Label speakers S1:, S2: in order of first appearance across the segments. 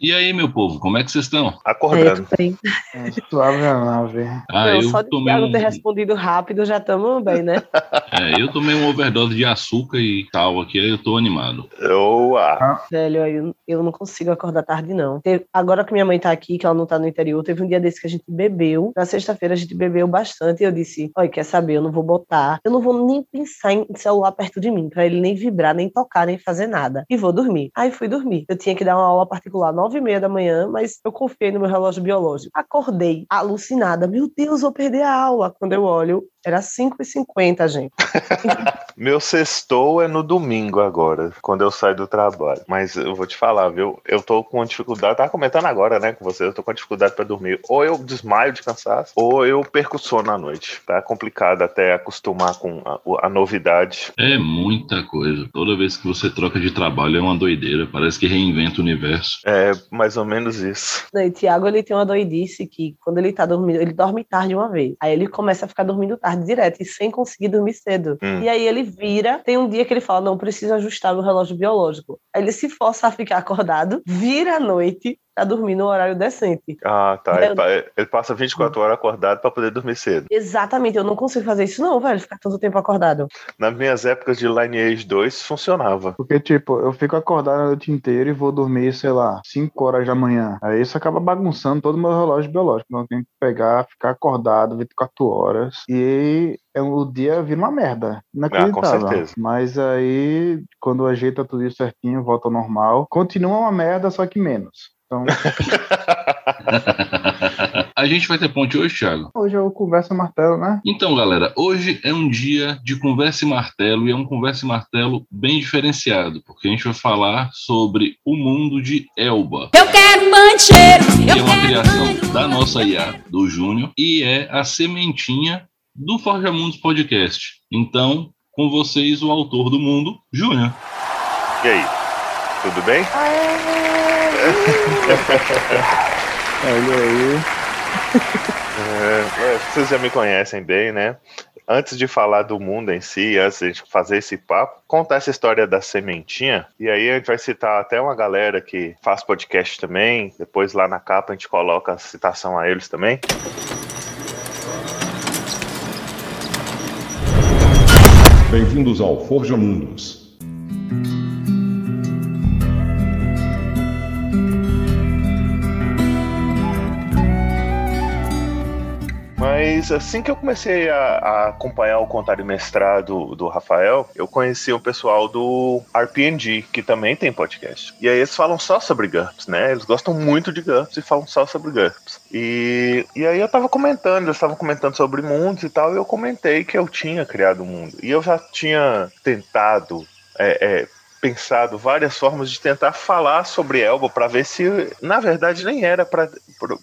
S1: E aí, meu povo, como é que vocês estão?
S2: Acordando.
S3: É, suave velho.
S1: Ah,
S4: não,
S1: eu
S4: só de
S1: tomei um,
S4: ter respondido rápido já estamos bem, né?
S1: é, eu tomei um overdose de açúcar e tal aqui, aí eu tô animado.
S2: Boa.
S4: Velho, eu, eu não consigo acordar tarde, não. Teve- agora que minha mãe tá aqui, que ela não tá no interior, teve um dia desse que a gente bebeu. Na sexta-feira a gente bebeu bastante e eu disse: Olha, quer saber? Eu não vou botar, eu não vou nem pensar em celular perto de mim, pra ele nem vibrar, nem tocar, nem fazer nada. E vou dormir. Aí fui dormir. Eu tinha que dar uma aula particular nove e meia da manhã, mas eu confiei no meu relógio biológico. Acordei, alucinada. Meu Deus, vou perder a aula. Quando eu olho, era 5h50, gente.
S2: Meu sextou é no domingo agora, quando eu saio do trabalho. Mas eu vou te falar, viu? Eu tô com dificuldade, tava comentando agora, né, com você, eu tô com dificuldade pra dormir. Ou eu desmaio de cansaço, ou eu perco o sono à noite. Tá complicado até acostumar com a, a novidade.
S1: É muita coisa. Toda vez que você troca de trabalho é uma doideira. Parece que reinventa o universo.
S2: É mais ou menos isso.
S4: Não, E Tiago, ele tem uma doidice que quando ele tá dormindo, ele dorme tarde uma vez. Aí ele começa a ficar dormindo tarde direto e sem conseguir dormir cedo.
S2: Hum.
S4: E aí ele vira, tem um dia que ele fala, não, preciso ajustar meu relógio biológico. Aí ele se força a ficar acordado, vira à noite pra dormir no horário decente.
S2: Ah, tá. Ele, ele passa 24 horas acordado pra poder dormir cedo.
S4: Exatamente, eu não consigo fazer isso não, velho, ficar tanto tempo acordado.
S2: Nas minhas épocas de Lineage 2 funcionava.
S3: Porque, tipo, eu fico acordado a noite inteira e vou dormir, sei lá, 5 horas da manhã. Aí isso acaba bagunçando todo o meu relógio biológico. Então eu tenho que pegar, ficar acordado 24 horas. E aí é, o dia vira uma merda. Inacreditável.
S2: certeza.
S3: Mas aí, quando ajeita tudo isso certinho, volta ao normal. Continua uma merda, só que menos. Então,
S1: A gente vai ter ponte hoje, Thiago?
S3: hoje eu converso martelo, né?
S1: Então, galera, hoje é um dia de conversa e martelo e é um conversa e martelo bem diferenciado, porque a gente vai falar sobre o mundo de Elba.
S5: Eu quero mancheiro, eu
S1: é uma criação da nossa IA, do Júnior, e é a sementinha do Forja Mundos Podcast. Então, com vocês, o autor do mundo, Júnior.
S2: E aí? Tudo bem?
S3: Olha aí.
S2: É, é, vocês já me conhecem bem, né? Antes de falar do mundo em si, antes de a gente fazer esse papo, contar essa história da sementinha. E aí a gente vai citar até uma galera que faz podcast também. Depois lá na capa a gente coloca a citação a eles também.
S6: Bem-vindos ao Forja Mundos.
S2: Mas assim que eu comecei a, a acompanhar o Contar e Mestrar do, Rafael, eu conheci o pessoal do RPG, que também tem podcast. E aí eles falam só sobre GURPS, né? Eles gostam muito de GURPS e falam só sobre GURPS. E, e aí eu tava comentando, eles estavam comentando sobre mundos e tal, e eu comentei que eu tinha criado um mundo. E eu já tinha tentado é, é, pensado várias formas de tentar falar sobre Elba para ver se, na verdade, nem era para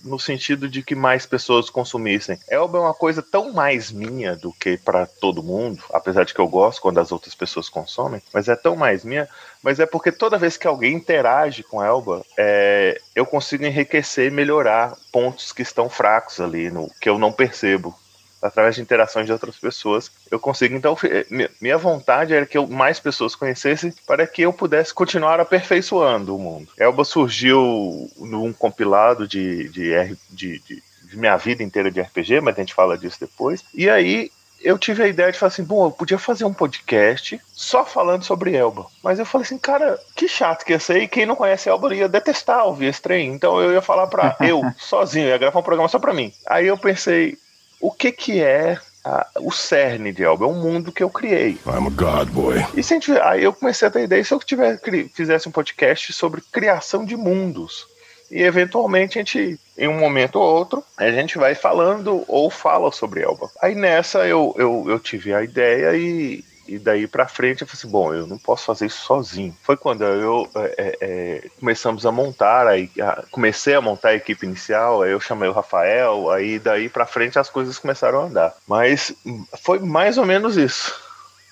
S2: no sentido de que mais pessoas consumissem. Elba é uma coisa tão mais minha do que para todo mundo, apesar de que eu gosto quando as outras pessoas consomem, mas é tão mais minha. Mas é porque toda vez que alguém interage com Elba, é, eu consigo enriquecer e melhorar pontos que estão fracos ali, no que eu não percebo através de interações de outras pessoas, eu consigo. Então, mi- minha vontade era que eu, mais pessoas conhecessem para que eu pudesse continuar aperfeiçoando o mundo. Elba surgiu num compilado de, de, de, de- de minha vida inteira de RPG, mas a gente fala disso depois. E aí. Eu tive a ideia de falar assim, bom, eu podia fazer um podcast só falando sobre Elba. Mas eu falei assim, cara, que chato que ia ser. E quem não conhece Elba ia detestar ouvir esse trem. Então eu ia falar pra eu, sozinho, ia gravar um programa só pra mim. Aí eu pensei, o que que é a- o cerne de Elba? É um mundo que eu criei.
S6: I'm a god boy.
S2: E se a gente, aí eu comecei a ter ideia, se eu tiver, fizesse um podcast sobre criação de mundos? E eventualmente a gente, em um momento ou outro, a gente vai falando ou fala sobre Elba. Aí nessa eu, eu, eu tive a ideia e, e daí pra frente eu falei assim, bom, eu não posso fazer isso sozinho. Foi quando eu é, é, é, começamos a montar, aí a- comecei a montar a equipe inicial, aí eu chamei o Rafael, aí daí pra frente as coisas começaram a andar. Mas hum, foi mais ou menos isso.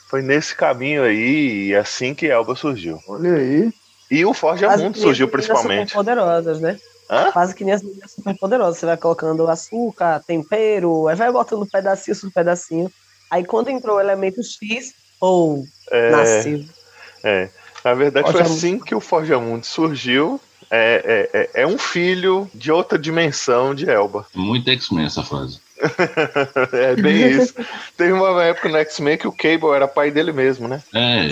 S2: Foi nesse caminho aí, e assim que Elba surgiu.
S3: Olha aí.
S2: E o Forja
S4: Quase
S2: Mundo
S4: que nem
S2: surgiu principalmente.
S4: superpoderosas, né?
S2: Hã?
S4: Quase que nem as meninas superpoderosas. Você vai colocando açúcar, tempero, aí vai botando pedacinho por pedacinho. Aí quando entrou o elemento X, ou
S2: É,
S4: nasceu.
S2: é. Na verdade, foi
S4: Forja
S2: assim que o Forja Mundo surgiu. É, é, é, é um filho de outra dimensão de Elba.
S1: Muito X-Men essa frase.
S2: é bem isso. Teve uma época no X-Men que o Cable era pai dele mesmo, né?
S1: É,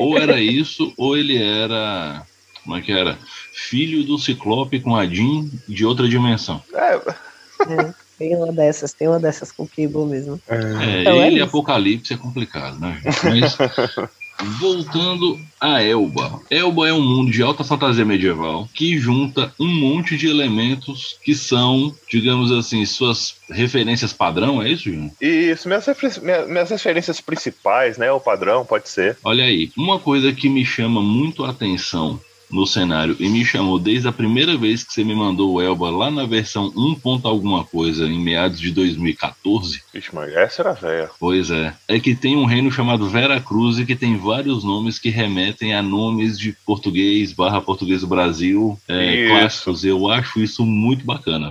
S1: ou era isso, ou ele era. Como é que era? Filho do Ciclope com a Jean de outra dimensão.
S2: É.
S4: É, tem uma dessas, tem uma dessas com o Cable mesmo.
S1: É,
S4: Então é
S1: ele e
S4: isso.
S1: Apocalipse é complicado, né? Mas voltando a Elba. Elba é um mundo de alta fantasia medieval que junta um monte de elementos que são, digamos assim, suas referências padrão, é isso, Júnior?
S2: Isso, minhas, refer- minha- minhas referências principais, né? O padrão, pode ser.
S1: Olha aí, uma coisa que me chama muito a atenção no cenário e me chamou desde a primeira vez que você me mandou o Elba lá na versão 1. ponto alguma coisa em meados de 2014.
S2: Vixe, mas essa era velha.
S1: Pois é, é que tem um reino chamado Vera Cruz e que tem vários nomes que remetem a nomes de português barra português do Brasil é, clássicos. Eu acho isso muito bacana.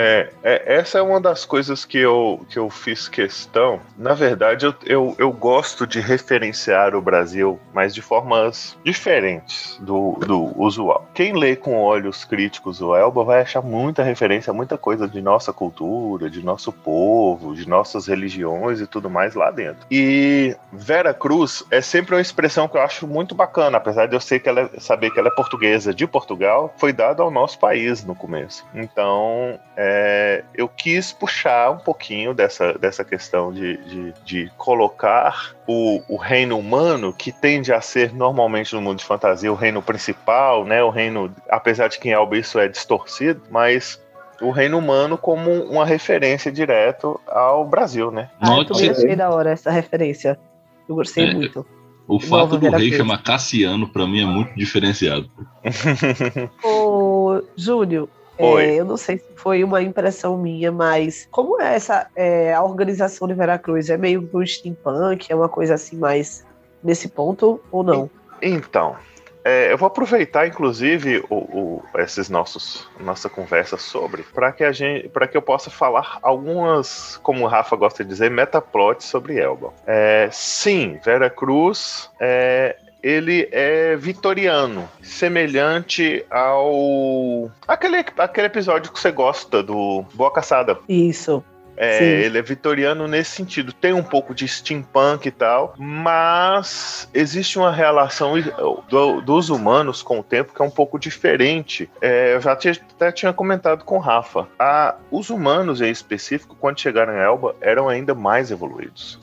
S2: É, é, essa é uma das coisas que eu, que eu fiz questão. Na verdade, eu, eu, eu gosto de referenciar o Brasil, mas de formas diferentes do, do usual. Quem lê com olhos críticos o Elba vai achar muita referência, muita coisa de nossa cultura, de nosso povo, de nossas religiões e tudo mais lá dentro. E Vera Cruz é sempre uma expressão que eu acho muito bacana, apesar de eu sei que ela saber que ela é portuguesa de Portugal, foi dada ao nosso país no começo. Então, é, eu quis puxar um pouquinho dessa, dessa questão de, de, de colocar o, o reino humano, que tende a ser normalmente no mundo de fantasia o reino principal, né? O reino, apesar de que em Elba isso é distorcido, mas o reino humano como uma referência direto ao Brasil, né?
S4: Ah, eu achei da hora essa referência. Eu gostei
S1: É,
S4: muito.
S1: O fato do rei chamar Cassiano, pra mim, é muito diferenciado.
S4: Ô, Júlio, é, eu não sei se foi uma impressão minha, mas como é essa é, a organização de Veracruz? É meio que um steampunk? É uma coisa assim mais nesse ponto ou não?
S2: Então, é, eu vou aproveitar, inclusive, o, o- esses nossos nossa conversa sobre, para que a gente, para que eu possa falar algumas, como o Rafa gosta de dizer, metaplots sobre Elba. É, sim, Vera Cruz é, ele é vitoriano, semelhante ao aquele, aquele episódio que você gosta do Boa Caçada.
S4: Isso.
S2: É, ele é vitoriano nesse sentido. Tem um pouco de steampunk e tal, mas existe uma relação do- dos humanos com o tempo que é um pouco diferente. É, eu já tinha- até tinha comentado com o Rafa. A- os humanos, em específico, quando chegaram em Elba, eram ainda mais evoluídos.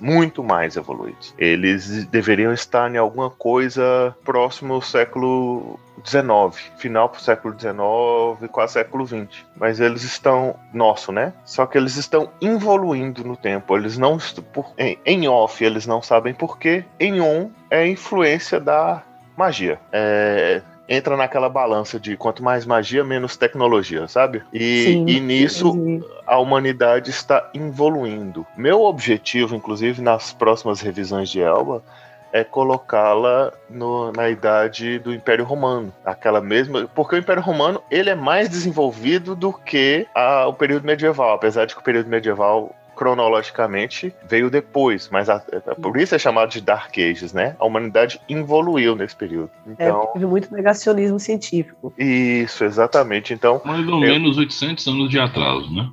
S2: Muito mais evoluídos. Eles deveriam estar em alguma coisa próximo ao século XIX, final pro século XIX, quase século XX. Mas eles estão nosso, né? Só que eles estão evoluindo no tempo. Eles não por, em, em off eles não sabem por quê. Em on é influência da magia. É, entra naquela balança de quanto mais magia, menos tecnologia, sabe? E,
S4: Sim.
S2: e nisso
S4: E-
S2: a humanidade está evoluindo. Meu objetivo, inclusive nas próximas revisões de Elba, é colocá-la na idade do Império Romano, aquela mesma, porque o Império Romano ele é mais desenvolvido do que a- o período medieval, apesar de que o período medieval cronologicamente veio depois, mas a- a- por isso é chamado de Dark Ages, né? A humanidade evoluiu nesse período.
S4: é,
S2: Então,
S4: teve muito negacionismo científico.
S2: isso, exatamente. Então,
S1: Mais ou
S2: Eu-
S1: menos 800 anos de atraso, né?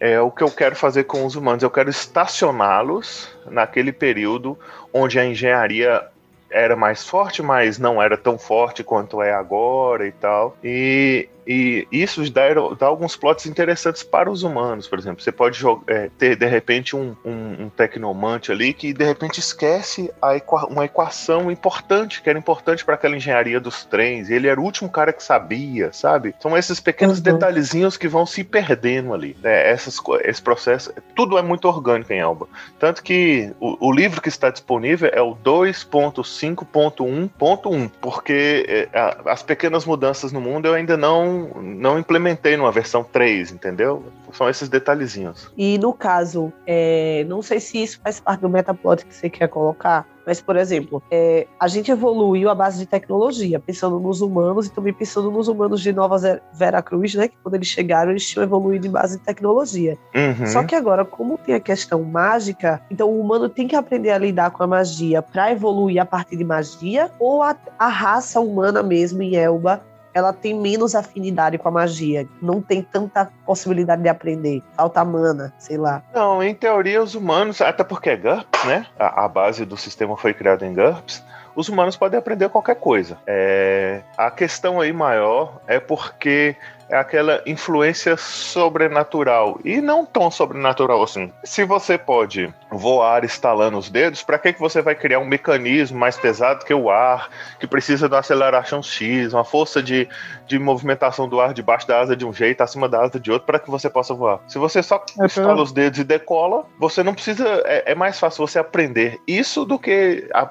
S2: é o que eu quero fazer com os humanos. Eu quero estacioná-los naquele período onde a engenharia era mais forte, mas não era tão forte quanto é agora e tal. E, e isso dá, dá alguns plots interessantes para os humanos, por exemplo. Você pode jogar, é, ter de repente um, um, um tecnomante ali que de repente esquece equa- uma equação importante, que era importante para aquela engenharia dos trens. E ele era o último cara que sabia, sabe? São esses pequenos
S4: Uhum.
S2: detalhezinhos que vão se perdendo ali. né? Essas, esse processo, tudo é muito orgânico em Elba. Tanto que o, o livro que está disponível é o 2.5.1.1, porque é, a- as pequenas mudanças no mundo eu ainda não não, não implementei numa versão 3, entendeu? São esses detalhezinhos.
S4: E no caso, é, não sei se isso faz parte do metaplot que você quer colocar, mas, por exemplo, é, a gente evoluiu à base de tecnologia, pensando nos humanos e também pensando nos humanos de Nova Veracruz, né? Que quando eles chegaram, eles tinham evoluído em base de tecnologia.
S2: Uhum.
S4: Só que agora, como tem a questão mágica, então o humano tem que aprender a lidar com a magia para evoluir a partir de magia, ou a, a raça humana mesmo em Elba ela tem menos afinidade com a magia, não tem tanta possibilidade de aprender, falta mana, sei lá.
S2: Não, em teoria os humanos, até porque é GURPS, né? A, a base do sistema foi criada em GURPS. Os humanos podem aprender qualquer coisa. É, a questão aí maior é porque é aquela influência sobrenatural. E não tão sobrenatural assim. Se você pode voar estalando os dedos, para que, que você vai criar um mecanismo mais pesado que o ar, que precisa de uma aceleração X, uma força de, de movimentação do ar debaixo da asa de um jeito, acima da asa de outro, para que você possa voar? Se você só é estala os dedos e decola, você não precisa. É, é, mais fácil você aprender isso do que a,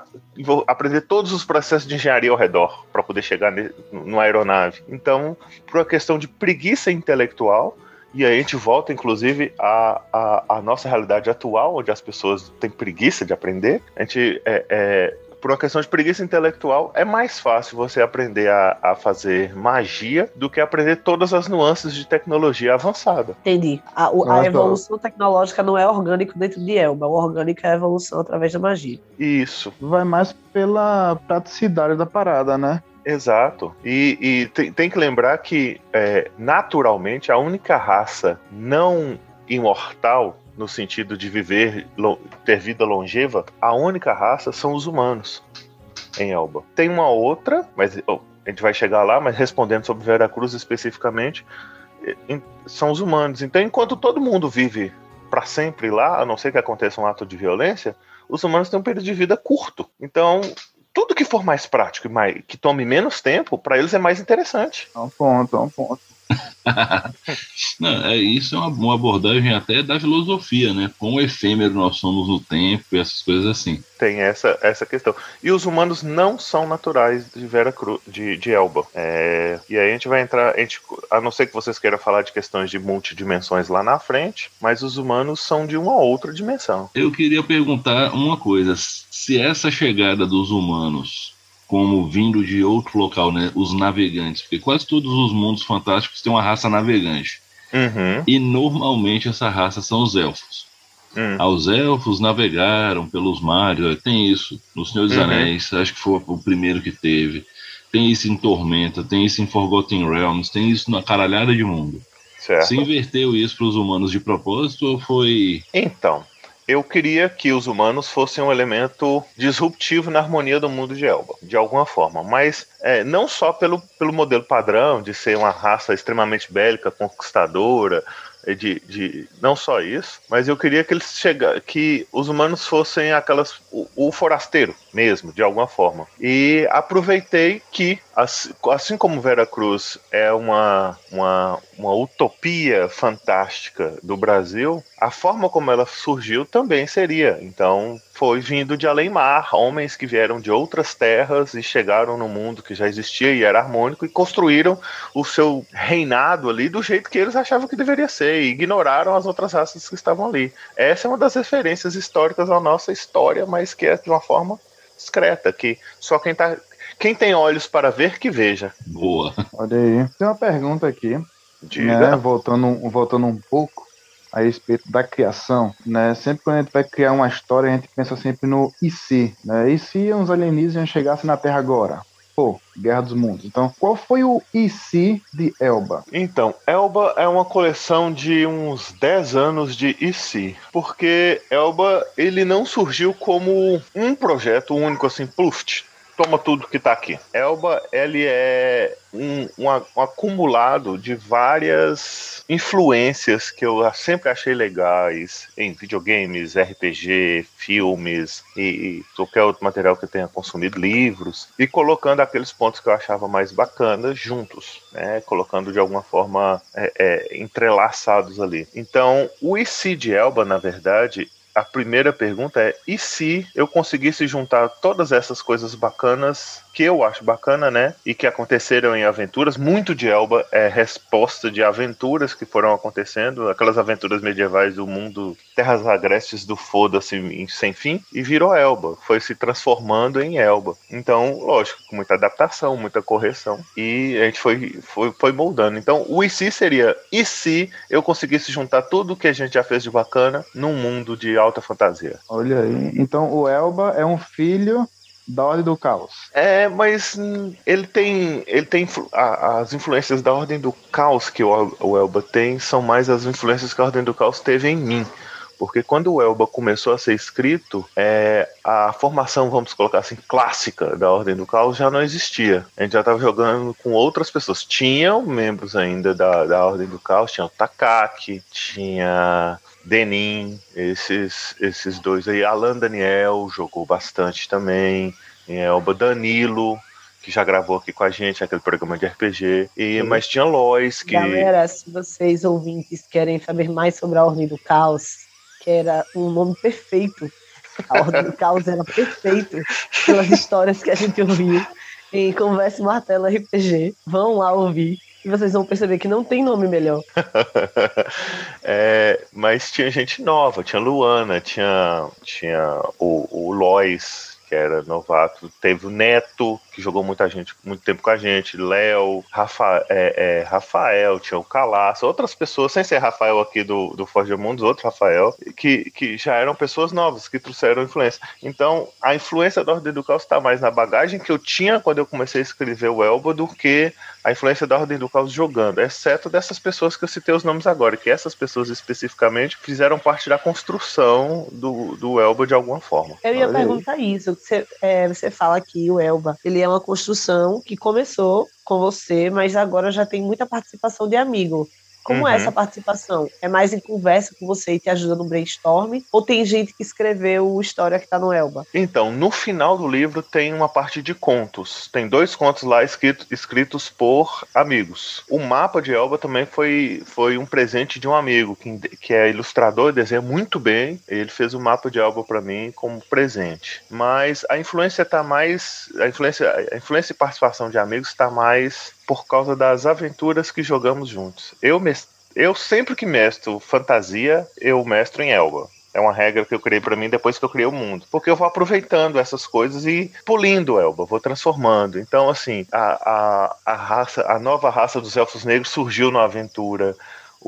S2: aprender todos os processos de engenharia ao redor para poder chegar ne, numa aeronave. Então, por uma questão de de preguiça intelectual. E aí a gente volta, inclusive, à, à, à nossa realidade atual, onde as pessoas têm preguiça de aprender. A gente é, é, por uma questão de preguiça intelectual, é mais fácil você aprender a, a, fazer magia do que aprender todas as nuances de tecnologia avançada.
S4: Entendi. A, o, a evolução tecnológica não é orgânico dentro de Elba, o orgânico é a evolução através da magia.
S2: Isso.
S3: Vai mais pela praticidade da parada, né?
S2: Exato. E, e tem, tem, que lembrar que, é, naturalmente, a única raça não imortal, no sentido de viver, ter vida longeva, a única raça são os humanos em Elba. Tem uma outra, mas oh, a gente vai chegar lá, mas respondendo sobre Veracruz especificamente, são os humanos. Então, enquanto todo mundo vive para sempre lá, a não ser que aconteça um ato de violência, os humanos têm um período de vida curto. Então, tudo que for mais prático e mais, que tome menos tempo, para eles é mais interessante.
S3: É um ponto, é um ponto.
S1: Não, é, isso é uma, uma, abordagem até da filosofia, né? Quão efêmero nós somos no tempo e essas coisas assim.
S2: Tem essa, essa questão. E os humanos não são naturais de Vera Cruz, de, de Elba. É, e aí a gente vai entrar, a, gente, a não ser que vocês queiram falar de questões de multidimensões lá na frente, mas os humanos são de uma outra dimensão.
S1: Eu queria perguntar uma coisa: se essa chegada dos humanos como vindo de outro local, né? Os navegantes, porque quase todos os mundos fantásticos têm uma raça navegante.
S2: Uhum.
S1: E normalmente essa raça são os elfos. Uhum. Ah, os elfos navegaram pelos mares, tem isso no Senhor dos uhum. Anéis, acho que foi o primeiro que teve. Tem isso em Tormenta, tem isso em Forgotten Realms, tem isso na caralhada de mundo.
S2: Certo.
S1: Você inverteu isso para os humanos de propósito ou foi.
S2: Então, eu queria que os humanos fossem um elemento disruptivo na harmonia do mundo de Elba, de alguma forma. Mas é, não só pelo, pelo modelo padrão de ser uma raça extremamente bélica, conquistadora, de, de não só isso, mas eu queria que eles chegassem, que os humanos fossem aquelas o, o, forasteiro mesmo, de alguma forma. E aproveitei que assim, assim como Vera Cruz é uma, uma, uma utopia fantástica do Brasil, a forma como ela surgiu também seria. Então, foi vindo de além-mar, homens que vieram de outras terras e chegaram no mundo que já existia e era harmônico e construíram o seu reinado ali do jeito que eles achavam que deveria ser e ignoraram as outras raças que estavam ali. Essa é uma das referências históricas à nossa história, mas que é de uma forma discreta, que só quem tá quem tem olhos para ver que veja.
S1: Boa.
S3: Olha aí. Tem uma pergunta aqui.
S2: Diga.
S3: Né, voltando, voltando um pouco a respeito da criação, né? Sempre quando a gente vai criar uma história, a gente pensa sempre no e se, né? E se uns alienígenas chegassem na Terra agora? Pô, Guerra dos Mundos. Então, qual foi o e se de Elba?
S2: Então, Elba é uma coleção de uns 10 anos de e se, porque Elba ele não surgiu como um projeto único assim, pluft toma tudo que tá aqui. Elba, ele é um, um, um, acumulado de várias influências que eu sempre achei legais em videogames, RPG, filmes e, e qualquer outro material que eu tenha consumido, livros, e colocando aqueles pontos que eu achava mais bacanas juntos, né? Colocando de alguma forma é, é, entrelaçados ali. Então, o IC de Elba, na verdade, a primeira pergunta é: e se eu conseguisse juntar todas essas coisas bacanas que eu acho bacana, né? E que aconteceram em aventuras. Muito de Elba é resposta de aventuras que foram acontecendo, aquelas aventuras medievais do mundo terras agrestes do foda-se sem fim, e virou Elba. Foi se transformando em Elba. Então, lógico, com muita adaptação, muita correção. E a gente foi, foi, foi moldando. Então, o e se seria: e se eu conseguisse juntar tudo que a gente já fez de bacana num mundo de alta fantasia?
S3: Olha aí. Então, o Elba é um filho da Ordem do Caos.
S2: É, mas ele tem, ele tem a- as influências da Ordem do Caos que o, o Elba tem são mais as influências que a Ordem do Caos teve em mim. Porque quando o Elba começou a ser escrito, é, a formação, vamos colocar assim, clássica da Ordem do Caos já não existia. A gente já estava jogando com outras pessoas. Tinham membros ainda da, da Ordem do Caos, tinha o Takaki, tinha Denin, esses, esses dois aí. Alan Daniel jogou bastante também. Elba Danilo, que já gravou aqui com a gente aquele programa de RPG. E, mas tinha Lois, que.
S4: Galera, se vocês ouvintes querem saber mais sobre a Ordem do Caos, era um nome perfeito, a Ordem do Caos era perfeito pelas histórias que a gente ouviu em Conversa e Martelo RPG. Vão lá ouvir e vocês vão perceber que não tem nome melhor.
S2: É, mas tinha gente nova, tinha Luana, tinha, tinha o, o Lois, que era novato, teve o Neto, que jogou muita gente, muito tempo com a gente, Léo, Rafa, é, é, Rafael, tinha o Calaço, outras pessoas, sem ser Rafael aqui do, do Forja Mundos, outro Rafael, que, que já eram pessoas novas, que trouxeram influência. Então, a influência da Ordem do Caos está mais na bagagem que eu tinha quando eu comecei a escrever o Elba do que a influência da Ordem do Caos jogando, exceto dessas pessoas que eu citei os nomes agora, que essas pessoas especificamente fizeram parte da construção do, do Elba de alguma forma.
S4: Eu ia
S3: aí.
S4: perguntar isso. Você, é, você fala que o Elba ele é uma construção que começou com você, mas agora já tem muita participação de amigo. Como
S2: Uhum.
S4: é essa participação? É mais em conversa com você e te ajuda no brainstorm? Ou tem gente que escreveu história que tá no Elba?
S2: Então, no final do livro tem uma parte de contos. Tem dois contos lá escrito- escritos por amigos. O mapa de Elba também foi, foi um presente de um amigo, que, que é ilustrador e desenha muito bem. Ele fez o mapa de Elba para mim como presente. Mas a influência tá mais. A influência, a influência e participação de amigos está mais por causa das aventuras que jogamos juntos. Eu, eu sempre que mestro fantasia, eu mestro em Elba. É uma regra que eu criei pra mim depois que eu criei o mundo. Porque eu vou aproveitando essas coisas e polindo o Elba, vou transformando. Então, assim, a, a, a raça, a nova raça dos elfos negros surgiu na aventura.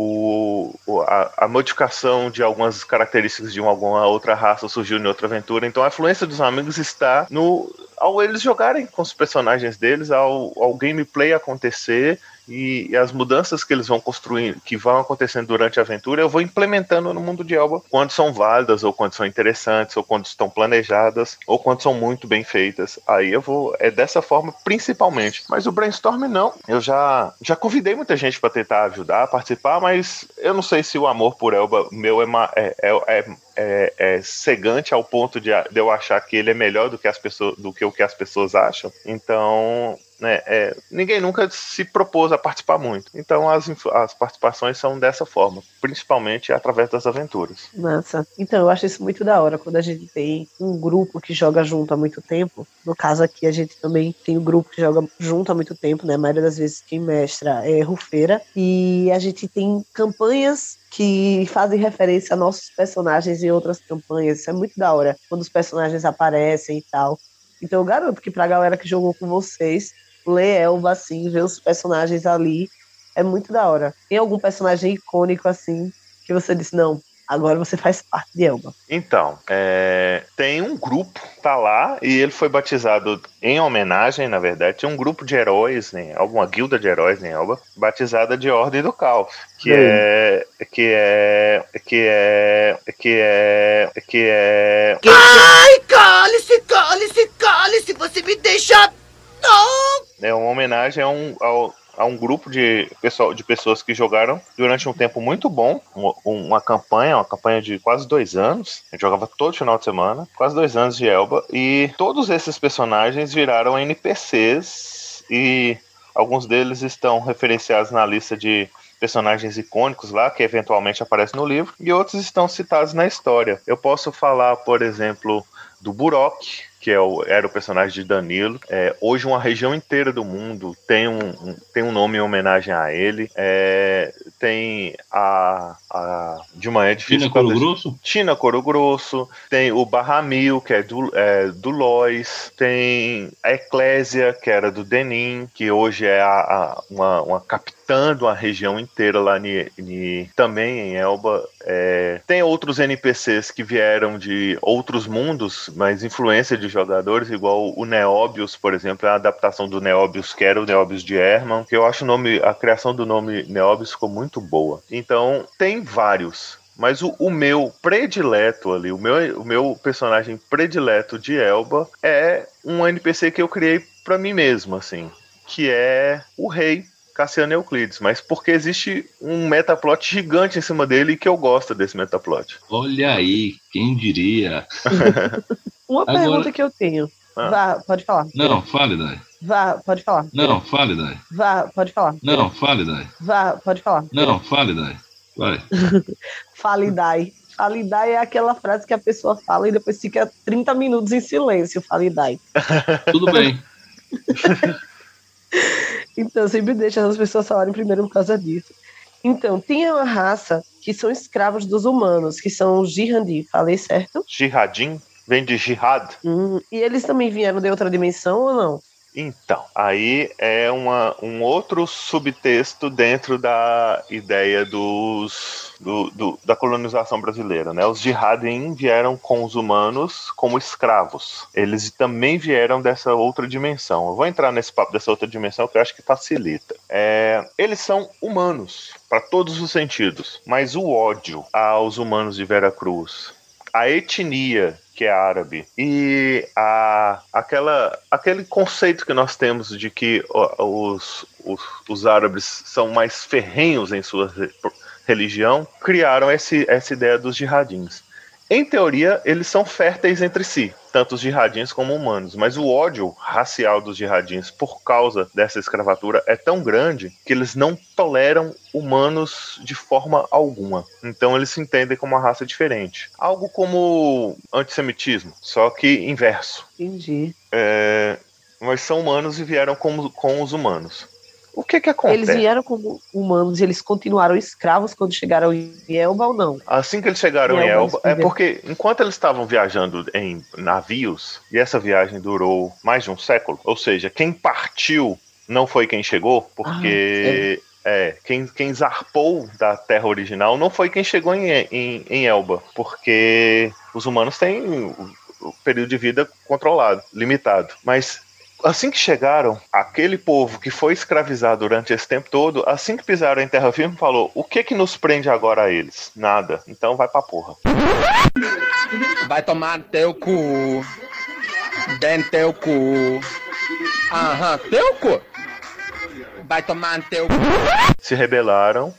S2: O, a, a modificação de algumas características de uma, alguma outra raça surgiu em outra aventura. Então a influência dos amigos está no ao eles jogarem com os personagens deles, ao, ao gameplay acontecer e, e as mudanças que eles vão construindo, que vão acontecendo durante a aventura, eu vou implementando no mundo de Elba quando são válidas, ou quando são interessantes, ou quando estão planejadas, ou quando são muito bem feitas. Aí eu vou. É dessa forma, principalmente. Mas o brainstorm não. Eu já, já convidei muita gente para tentar ajudar, participar, mas eu não sei se o amor por Elba meu é, é, é, é é, é cegante ao ponto de, de eu achar que ele é melhor do que as pessoas do que o que as pessoas acham. Então, né, é, ninguém nunca se propôs a participar muito. Então as, as participações são dessa forma, principalmente através das aventuras.
S4: Massa. Então, eu acho isso muito da hora quando a gente tem um grupo que joga junto há muito tempo. No caso aqui, a gente também tem um grupo que joga junto há muito tempo, né? A maioria das vezes quem mestra é Rufeira. E a gente tem campanhas que fazem referência a nossos personagens em outras campanhas. Isso é muito da hora, quando os personagens aparecem e tal. Então eu garanto que pra galera que jogou com vocês, ler Elba assim, ver os personagens ali, é muito da hora. Tem algum personagem icônico assim que você disse, não, agora você faz parte de Elba.
S2: Então, é, tem um grupo, tá lá, e ele foi batizado em homenagem, na verdade, tinha um grupo de heróis, né, alguma guilda de heróis em Elba, batizada de Ordem do Caos, que é que é que é que é que é
S5: Ai, cale-se, cale-se, cale-se, você me deixa. Não!
S2: É uma homenagem a um, a um grupo de, pessoal, de pessoas que jogaram durante um tempo muito bom, uma, uma campanha, uma campanha de quase dois anos. Gente jogava todo final de semana, quase dois anos de Elba, e todos esses personagens viraram NPCs e alguns deles estão referenciados na lista de personagens icônicos lá que eventualmente aparecem no livro e outros estão citados na história. Eu posso falar, por exemplo, do Burok, que é o, era o personagem de Danilo. É, hoje uma região inteira do mundo tem um, um, tem um nome em homenagem a ele. É, tem a, a de manhã é difícil.
S1: Tina Coro Grosso?
S2: Tina Coro Grosso. Tem o Barramil, que é do, é, do Lois. Tem a Eclésia, que era do Denim, que hoje é a, a, uma, uma capitã de uma região inteira lá ni, ni, também em Elba. É, tem outros NPCs que vieram de outros mundos, mas influência de jogadores, igual o Neobius, por exemplo, é a adaptação do Neobius, que era o Neobius de Herman, que eu acho o nome, a criação do nome Neobius ficou muito boa. Então, tem vários. Mas o, o, meu predileto ali, o meu, o meu personagem predileto de Elba é um NPC que eu criei para mim mesmo, assim, que é o rei Cassiano Euclides, mas porque existe um metaplot gigante em cima dele e que eu gosto desse metaplot.
S1: Olha aí, quem diria?
S4: Uma Agora... pergunta que eu tenho. Ah. Vá, pode falar.
S1: Não, fale, Dai.
S4: Vá, pode falar.
S1: Não, fale, Dai.
S4: Vá, pode falar.
S1: Não, fale, Dai.
S4: Vá, pode falar.
S1: Não, fale, Dai. Vai.
S4: fale, Dai. Fale, Dai é aquela frase que a pessoa fala e depois fica 30 minutos em silêncio. Fale, Dai.
S1: Tudo bem.
S4: então, sempre deixa as pessoas falarem primeiro por causa disso. Então, tem uma raça que são escravos dos humanos, que são os Jihandi. Falei certo?
S2: Jihadin? Vem de jihad.
S4: Hum, e eles também vieram de outra dimensão ou não?
S2: Então, aí é uma, um outro subtexto dentro da ideia dos, do, do, da colonização brasileira. Né? Os jihadin vieram com os humanos como escravos. Eles também vieram dessa outra dimensão. Eu vou entrar nesse papo dessa outra dimensão que eu acho que facilita. É, eles são humanos, para todos os sentidos, mas o ódio aos humanos de Veracruz, a etnia que é árabe. E a, aquela, aquele conceito que nós temos de que os, os, os árabes são mais ferrenhos em sua religião, criaram esse, essa ideia dos jihadins. Em teoria, eles são férteis entre si, tanto os jihadins como humanos, mas o ódio racial dos jihadins por causa dessa escravatura é tão grande que eles não toleram humanos de forma alguma. Então eles se entendem como uma raça diferente. Algo como antissemitismo, só que inverso.
S4: Entendi.
S2: É, mas são humanos e vieram com, com os humanos. O que que acontece?
S4: Eles vieram como humanos e eles continuaram escravos quando chegaram em Elba ou não?
S2: Assim que eles chegaram em Elba, é porque enquanto eles estavam viajando em navios, e essa viagem durou mais de um século, ou seja, quem partiu não foi quem chegou, porque ah, é, quem, quem zarpou da terra original não foi quem chegou em, em, em Elba, porque os humanos têm o período de vida controlado, limitado. Mas assim que chegaram, aquele povo que foi escravizado durante esse tempo todo, assim que pisaram em terra firme, falou: o que que nos prende agora a eles? Nada. Então vai pra porra.
S7: Vai tomar teu cu. Dentro teu cu. Aham, teu cu. Vai tomar teu cu.
S2: Se rebelaram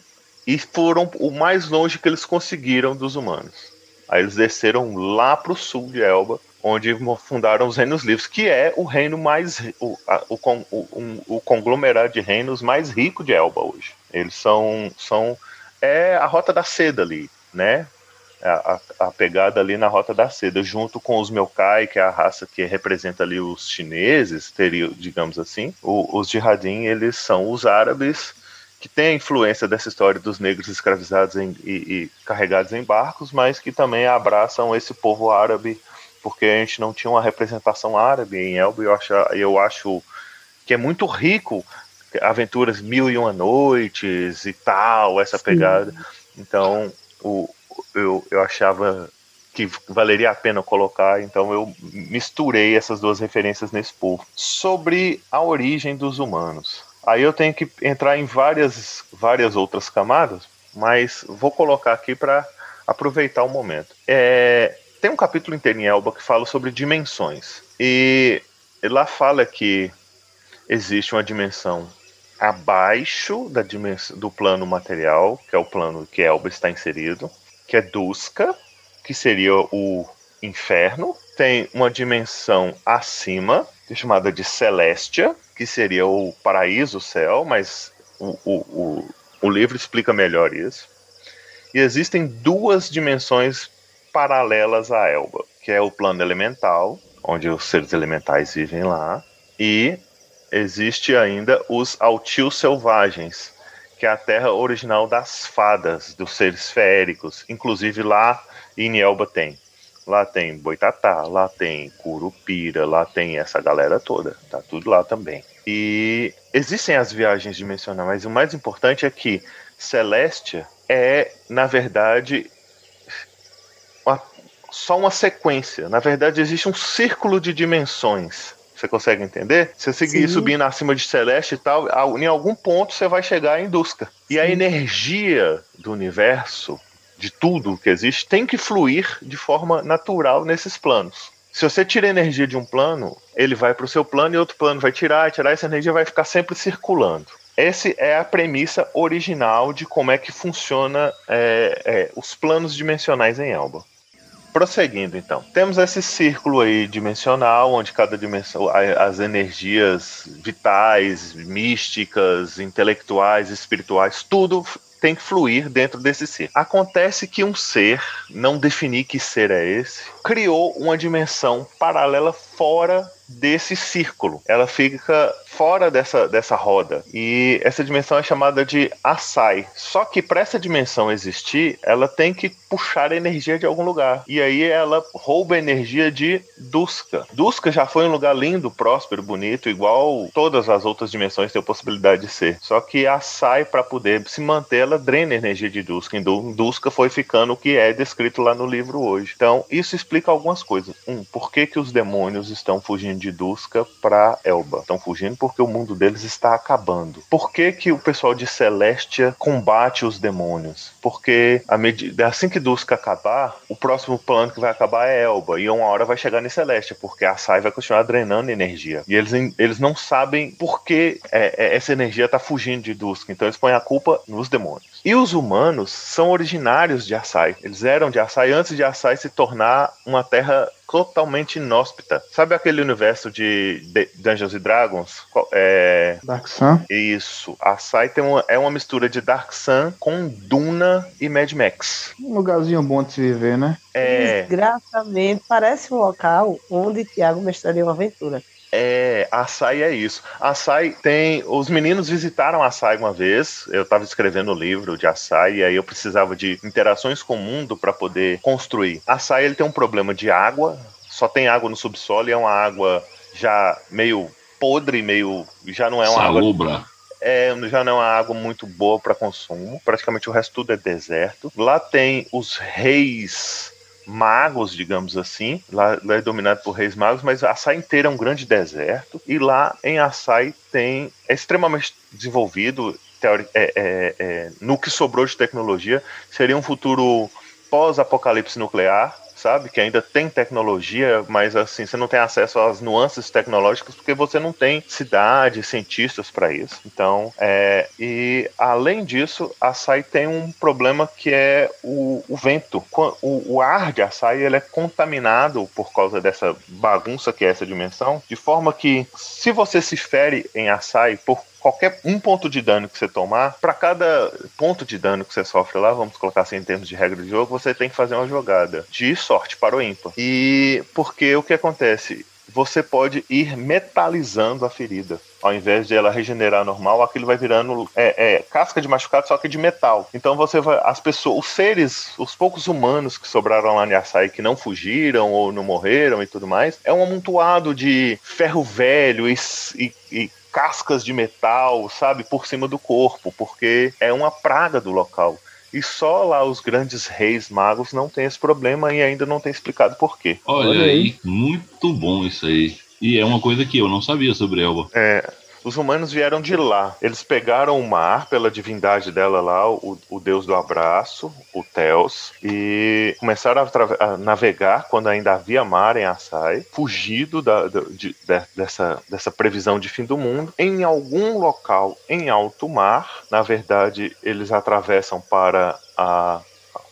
S2: e foram o mais longe que eles conseguiram dos humanos. Aí eles desceram lá pro sul de Elba onde fundaram os reinos livres, que é o reino mais o, o, o, o, conglomerado de reinos mais rico de Elba hoje. Eles são são é a rota da seda ali, né? A, a, a, pegada ali na rota da seda, junto com os Melkai, que é a raça que representa ali os chineses, teria, digamos assim, os Jihadin, eles são os árabes que têm a influência dessa história dos negros escravizados em, e, e carregados em barcos, mas que também abraçam esse povo árabe porque a gente não tinha uma representação árabe em Elba, e eu acho, eu acho que é muito rico aventuras mil e uma noites e tal, essa Sim. pegada. Então, o, eu, eu achava que valeria a pena colocar, então eu misturei essas duas referências nesse povo. Sobre a origem dos humanos. Aí eu tenho que entrar em várias, várias outras camadas, mas vou colocar aqui para aproveitar o momento. É, tem um capítulo inteiro em Elba que fala sobre dimensões. E lá fala que existe uma dimensão abaixo da dimensão, do plano material, que é o plano que Elba está inserido, que é Duska, que seria o inferno. Tem uma dimensão acima, chamada de Celestia, que seria o paraíso, o céu, mas o, o, o O livro explica melhor isso. E existem duas dimensões paralelas a Elba, que é o plano elemental, onde os seres elementais vivem lá, e existe ainda os Altil Selvagens, que é a terra original das fadas, dos seres féricos. Inclusive lá em Elba tem. Lá tem Boitatá, lá tem Curupira, lá tem essa galera toda. Tá tudo lá também. E existem as viagens dimensionais, mas o mais importante é que Celestia é, na verdade, só uma sequência. Na verdade, existe um círculo de dimensões. Você consegue entender? Se você seguir
S4: Sim.
S2: subindo acima de Celeste e tal, em algum ponto você vai chegar em Dusca. E a energia do universo, de tudo que existe, tem que fluir de forma natural nesses planos. Se você tira a energia de um plano, ele vai para o seu plano e outro plano vai tirar, tirar, essa energia vai ficar sempre circulando. Essa é a premissa original de como é que funciona é, é, os planos dimensionais em Elba. Prosseguindo, então. Temos esse círculo aí dimensional, onde cada dimensão, as energias vitais, místicas, intelectuais, espirituais, tudo tem que fluir dentro desse círculo. Acontece que um ser, não definir que ser é esse, criou uma dimensão paralela fora desse círculo. Ela fica fora dessa, dessa roda. E essa dimensão é chamada de Asai. Só que para essa dimensão existir, ela tem que puxar energia de algum lugar. E aí ela rouba energia de Duska. Duska já foi um lugar lindo, próspero, bonito, igual todas as outras dimensões têm a possibilidade de ser. Só que Asai, para poder se manter, ela drena energia de Duska. Du- Duska foi ficando o que é descrito lá no livro hoje. Então, isso explica algumas coisas. Um, por que, que os demônios estão fugindo de Duska para Elba? Estão fugindo porque o mundo deles está acabando. Por que, que o pessoal de Celestia combate os demônios? Porque medida, assim que Duska acabar, o próximo plano que vai acabar é Elba. E uma hora vai chegar em Celestia, porque a Sai vai continuar drenando energia. E eles, eles não sabem por que é, é, essa energia está fugindo de Duska. Então eles põem a culpa nos demônios. E os humanos são originários de Assai. Eles eram de Assai antes de Assai se tornar uma terra totalmente inóspita. Sabe aquele universo de, de Dungeons and Dragons? É,
S3: Dark Sun.
S2: isso. Assai tem uma, é uma mistura de Dark Sun com Duna e Mad Max.
S3: Um lugarzinho bom de se viver, né?
S2: É,
S4: Desgraçadamente, parece um local onde Tiago mestraria uma aventura.
S2: É, Assai é isso. Assai tem. Os meninos visitaram Assai uma vez. Eu estava escrevendo o livro de Assai e aí eu precisava de interações com o mundo para poder construir. Assai ele tem um problema de água. Só tem água no subsolo e é uma água já meio podre, meio. Já não é uma água
S1: Salubra.
S2: é, já não é uma água muito boa para consumo. Praticamente o resto tudo é deserto. Lá tem os reis magos, digamos assim. Lá, lá é dominado por reis magos, mas Assai inteira é um grande deserto. E lá em Assai tem é extremamente desenvolvido. teori- é- é- é, no que sobrou de tecnologia, seria um futuro pós-apocalipse nuclear, sabe? Que ainda tem tecnologia, mas assim, você não tem acesso às nuances tecnológicas porque você não tem cidades, cientistas para isso. Então, é, e além disso, a Assai tem um problema que é o, o vento. O, o ar de Assai ele é contaminado por causa dessa bagunça que é essa dimensão, de forma que se você se fere em Assai por qualquer um ponto de dano que você tomar, para cada ponto de dano que você sofre lá, vamos colocar assim em termos de regra de jogo, você tem que fazer uma jogada de sorte para o ímpar. E porque o que acontece? Você pode ir metalizando a ferida. Ao invés de ela regenerar normal, aquilo vai virando é, é, casca de machucado, só que de metal. Então você vai. As pessoas, os seres, os poucos humanos que sobraram lá em Açaí que não fugiram ou não morreram e tudo mais, é um amontoado de ferro velho e, e, e cascas de metal, sabe, por cima do corpo, porque é uma praga do local. E só lá os grandes reis magos não tem esse problema e ainda não tem explicado por quê.
S1: Olha,
S3: Olha
S1: aí,
S3: aí.
S1: muito bom isso aí. E é uma coisa que eu não sabia sobre Elba.
S2: É, os humanos vieram de lá. Eles pegaram o mar pela divindade dela lá, o, o deus do abraço, o Theos, e começaram a, a navegar quando ainda havia mar em Assai, fugido da- da- de- de- dessa, dessa previsão de fim do mundo. Em algum local em alto mar, na verdade, eles atravessam para a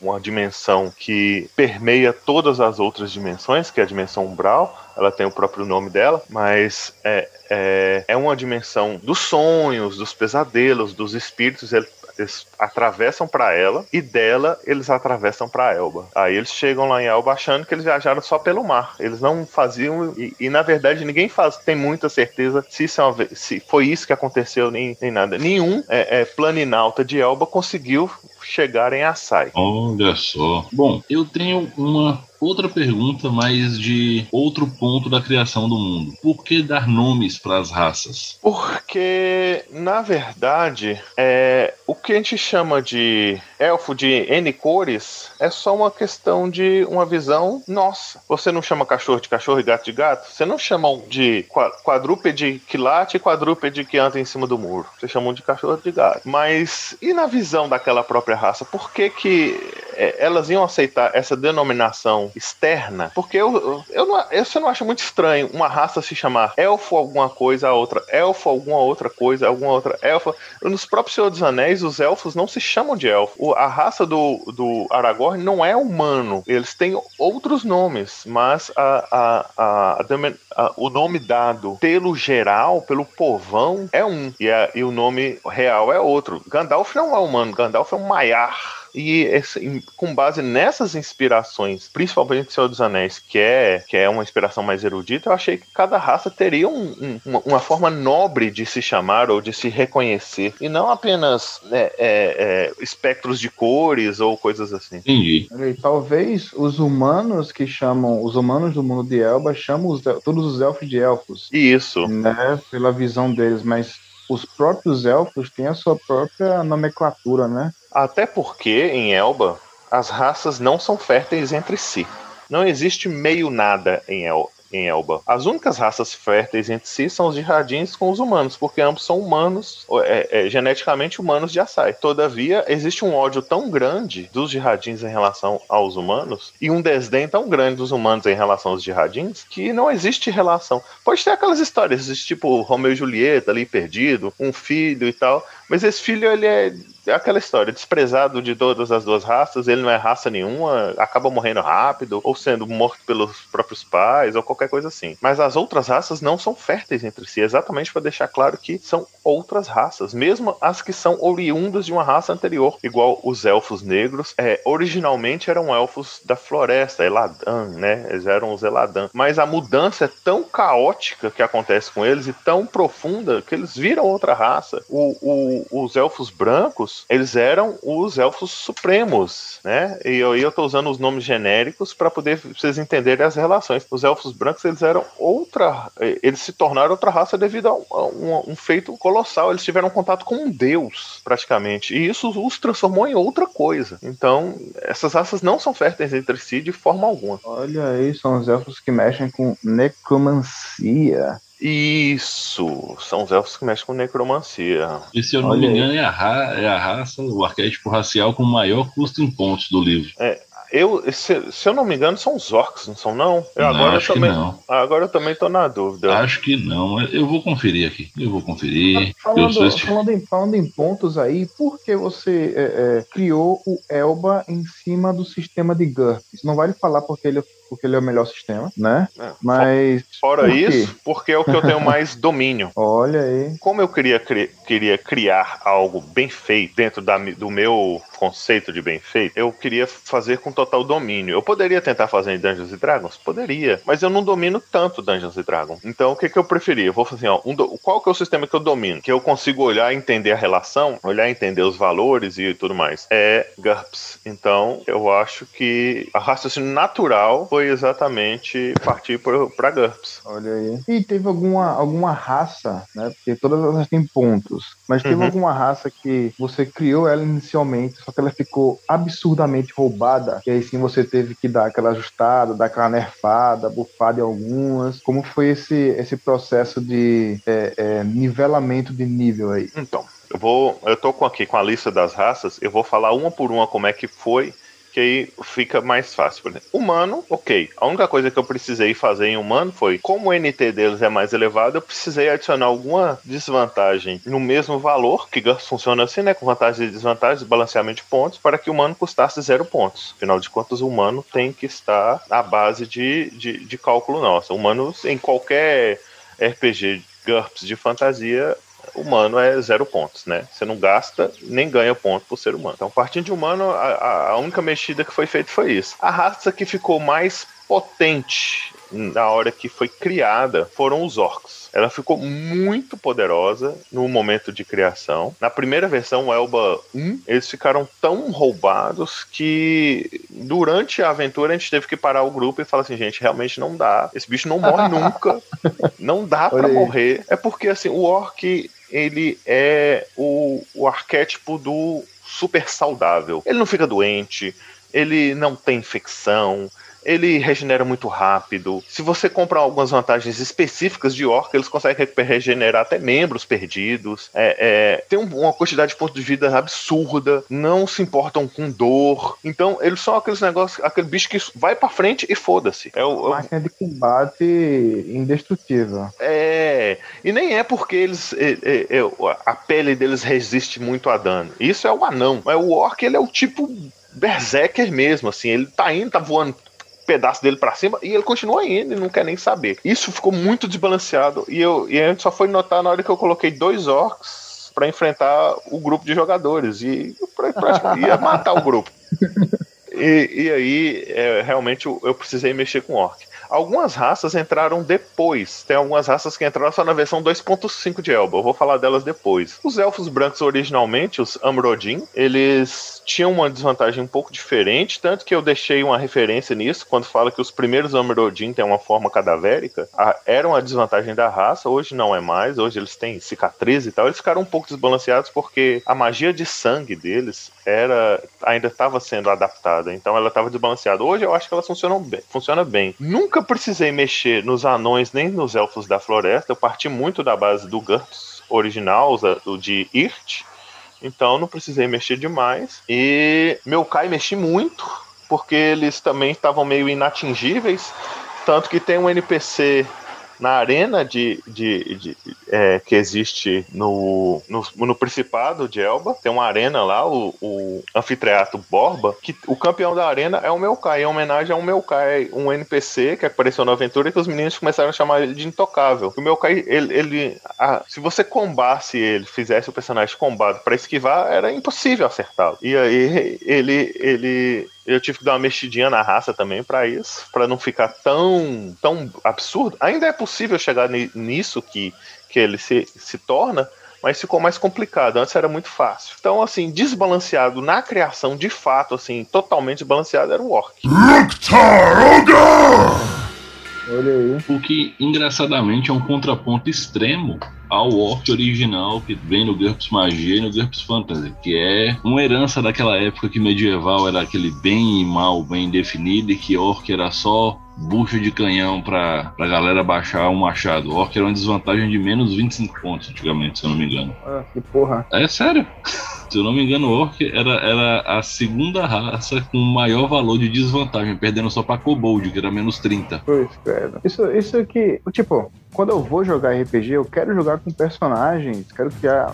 S2: uma dimensão que permeia todas as outras dimensões, que é a dimensão umbral. Ela tem o próprio nome dela, mas é, é, é uma dimensão dos sonhos, dos pesadelos, dos espíritos. Ele- Eles atravessam pra ela e dela eles atravessam pra Elba. Aí eles chegam lá em Elba achando que eles viajaram só pelo mar. Eles não faziam e, e, na verdade ninguém faz, tem muita certeza se, isso é uma se foi isso que aconteceu nem, nem nada. Nenhum é, é, planinauta de Elba conseguiu chegar em Assai.
S1: Olha só. Bom, eu tenho uma outra pergunta, mas de outro ponto da criação do mundo. Por que dar nomes para as raças?
S2: Porque, na verdade, é, o que a gente chama de elfo de N cores é só uma questão de uma visão nossa. Você não chama cachorro de cachorro e gato de gato? Você não chama um de qua- quadrúpede que late e quadrúpede que anda em cima do muro. Você chama um de cachorro de gato. Mas e na visão daquela própria raça? Por que que é, elas iam aceitar essa denominação externa? Porque eu, eu, não, eu, não acha muito estranho uma raça se chamar elfo alguma coisa, a outra elfo alguma outra coisa, alguma outra elfa. Nos próprios Senhor dos Anéis, os elfos não se chamam de elfo. A raça do, do Aragorn não é humano. Eles têm outros nomes, mas a, a, a, o nome dado pelo geral, pelo povão, é um. E, e o nome real é outro. Gandalf não é humano, Gandalf é um Maiar. E esse- em- com base nessas inspirações, principalmente Senhor dos Anéis, que é, que é uma inspiração mais erudita, eu achei que cada raça teria um- um- uma, uma forma nobre de se chamar ou de se reconhecer. E não apenas né, é, é, espectros de cores ou coisas assim.
S1: Entendi.
S3: Talvez os humanos que chamam, os humanos do mundo de Elba chamam os todos os elfos de elfos,
S2: Isso.
S3: né? Pela visão deles, mas os próprios elfos têm a sua própria nomenclatura, né?
S2: Até porque em Elba as raças não são férteis entre si. Não existe meio nada em, El- em Elba. As únicas raças férteis entre si são os de jardins com os humanos, porque ambos são humanos, é, é, geneticamente humanos de Assai. Todavia, existe um ódio tão grande dos jardins em relação aos humanos e um desdém tão grande dos humanos em relação aos jardins que não existe relação. Pode ter aquelas histórias, tipo Romeu e Julieta ali perdido, um filho e tal, mas esse filho ele é é aquela história, desprezado de todas as duas raças, ele não é raça nenhuma, acaba morrendo rápido, ou sendo morto pelos próprios pais, ou qualquer coisa assim. Mas as outras raças não são férteis entre si, exatamente para deixar claro que são outras raças, mesmo as que são oriundas de uma raça anterior, igual os elfos negros, é, originalmente eram elfos da floresta, Eladan, né? Eles eram os Eladan. Mas a mudança é tão caótica que acontece com eles e tão profunda que eles viram outra raça. O- o- os elfos brancos, eles eram os elfos supremos, né? E eu tô usando os nomes genéricos para poder vocês entenderem as relações. Os elfos brancos, eles eram outra, eh, eles se tornaram outra raça devido a um, a um- um feito colossal. Eles tiveram contato com um deus, praticamente. E isso os transformou em outra coisa. Então, essas raças não são férteis entre si de forma alguma.
S3: Olha aí, são os elfos que mexem com necromancia.
S2: Isso, são os elfos que mexem com necromancia.
S1: E se eu não
S3: Olha
S1: me engano, é a, ra- é a raça, o arquétipo racial com maior custo em pontos do livro.
S2: Eu, se, se eu não me engano, são os orcs, não são não? Eu
S1: Não,
S2: agora eu
S1: acho que
S2: também,
S1: não.
S2: agora eu também tô na dúvida.
S1: Acho que não, eu vou conferir aqui. Eu vou conferir. Eu sou
S3: Falando,
S1: esse-
S3: falando, em, falando em pontos aí, por que você é, é, criou o Elba em cima do sistema de GURPS? Não vale falar porque ele, porque ele é o melhor sistema, né?
S2: É,
S3: Mas.
S2: Fora
S3: por
S2: isso, porque é o que eu tenho mais domínio.
S3: Olha aí.
S2: Como eu queria, cri- queria criar algo bem feito dentro da do meu conceito de bem feito, eu queria fazer com total domínio. Eu poderia tentar fazer em Dungeons Dragons? Poderia, mas eu não domino tanto Dungeons Dragons. Então o que, que eu preferi? Eu vou fazer, ó, um do- qual que é o sistema que eu domino? Que eu consigo olhar e entender a relação, olhar e entender os valores e tudo mais. É GURPS. Então eu acho que a raciocínio natural foi exatamente partir para GURPS.
S3: Olha aí. E teve alguma, alguma raça, né? Porque todas elas têm pontos. Mas teve
S2: Uhum.
S3: alguma raça que você criou ela inicialmente, só que ela ficou absurdamente roubada. E aí sim você teve que dar aquela ajustada, dar aquela nerfada, bufada em algumas. Como foi esse, esse processo de é, é, nivelamento de nível aí?
S2: Então, eu vou. Eu tô com aqui com a lista das raças, eu vou falar uma por uma como é que foi, que aí fica mais fácil. Por exemplo, humano, ok. A única coisa que eu precisei fazer em humano foi, como o NT deles é mais elevado, eu precisei adicionar alguma desvantagem no mesmo valor, que funciona assim, né? Com vantagens e desvantagens, balanceamento de pontos, para que o humano custasse zero pontos. Afinal de contas, o humano tem que estar na base de, de, de cálculo nosso. O humano, em qualquer RPG GURPS de fantasia, humano é zero pontos, né? Você não gasta nem ganha ponto por ser humano. Então, partindo de humano, a, a única mexida que foi feita foi isso. A raça que ficou mais potente na hora que foi criada foram os orcs. Ela ficou muito poderosa no momento de criação. Na primeira versão, o Elba 1, eles ficaram tão roubados que durante a aventura a gente teve que parar o grupo e falar assim, gente, realmente não dá. Esse bicho não morre nunca. Não dá para morrer. É porque assim, o orc ele é o, o arquétipo do super saudável. Ele não fica doente, ele não tem infecção, ele regenera muito rápido. Se você comprar algumas vantagens específicas de Orc, eles conseguem regenerar até membros perdidos. É, é, tem uma quantidade de pontos de vida absurda. Não se importam com dor. Então, eles são aqueles negócios, aquele bicho que vai para frente e foda-se. É o,
S3: é Máquina de combate indestrutível.
S2: É. E nem é porque eles. É, é, é, a pele deles resiste muito a dano. Isso é o anão. Mas o Orc, ele é o tipo berserker mesmo, assim, ele tá indo, tá voando pedaço dele para cima e ele continua indo e não quer nem saber. Isso ficou muito desbalanceado e, eu, e a gente só foi notar na hora que eu coloquei dois orcs para enfrentar o grupo de jogadores e praticamente ia matar o grupo. E, e aí, é, realmente, eu, eu precisei mexer com orc. Algumas raças entraram depois. Tem algumas raças que entraram só na versão 2.5 de Elba. Eu vou falar delas depois. Os elfos brancos originalmente, os Amrodin, eles tinham uma desvantagem um pouco diferente, tanto que eu deixei uma referência nisso quando fala que os primeiros Amrodin têm uma forma cadavérica. A, era uma desvantagem da raça, hoje não é mais. Hoje eles têm cicatriz e tal. Eles ficaram um pouco desbalanceados porque a magia de sangue deles era ainda estava sendo adaptada, então ela estava desbalanceada. Hoje eu acho que elas funcionam bem, funciona bem. Nunca precisei mexer nos anões nem nos elfos da floresta. Eu parti muito da base do GURPS original, do de Irt. Então não precisei mexer demais. E meu Kai mexi muito, porque eles também estavam meio inatingíveis. Tanto que tem um NPC na arena de, de, de é, que existe no, no, no, Principado de Elba. Tem uma arena lá, o, o Anfiteatro Borba, que o campeão da arena é o Melkai, em homenagem ao Melkai, um NPC que apareceu na aventura e que os meninos começaram a chamar ele de intocável. O Melkai, ele, ele a, se você combasse ele, fizesse o personagem combado para esquivar, era impossível acertá-lo. E aí ele, ele eu tive que dar uma mexidinha na raça também para isso, para não ficar tão, tão absurdo. Ainda é possível chegar nisso que, que ele se, se torna, mas ficou mais complicado. Antes era muito fácil. Então, assim, desbalanceado na criação, de fato, assim, totalmente desbalanceado era o Orc.
S3: Olha aí.
S1: O que, engraçadamente, é um contraponto extremo ao Orc original que vem no GURPS Magia e no GURPS Fantasy, que é uma herança daquela época que medieval era aquele bem e mal bem definido e que Orc era só bucha de canhão pra, pra galera baixar um machado. Orc era uma desvantagem de menos 25 pontos antigamente, se eu não me engano.
S3: Ah, que porra.
S1: É sério. Se eu não me engano, Orc era, era a segunda raça com maior valor de desvantagem, perdendo só pra Kobold, que era menos 30.
S3: Pois, cara. Isso, isso que, tipo, quando eu vou jogar RPG, eu quero jogar com personagens, quero criar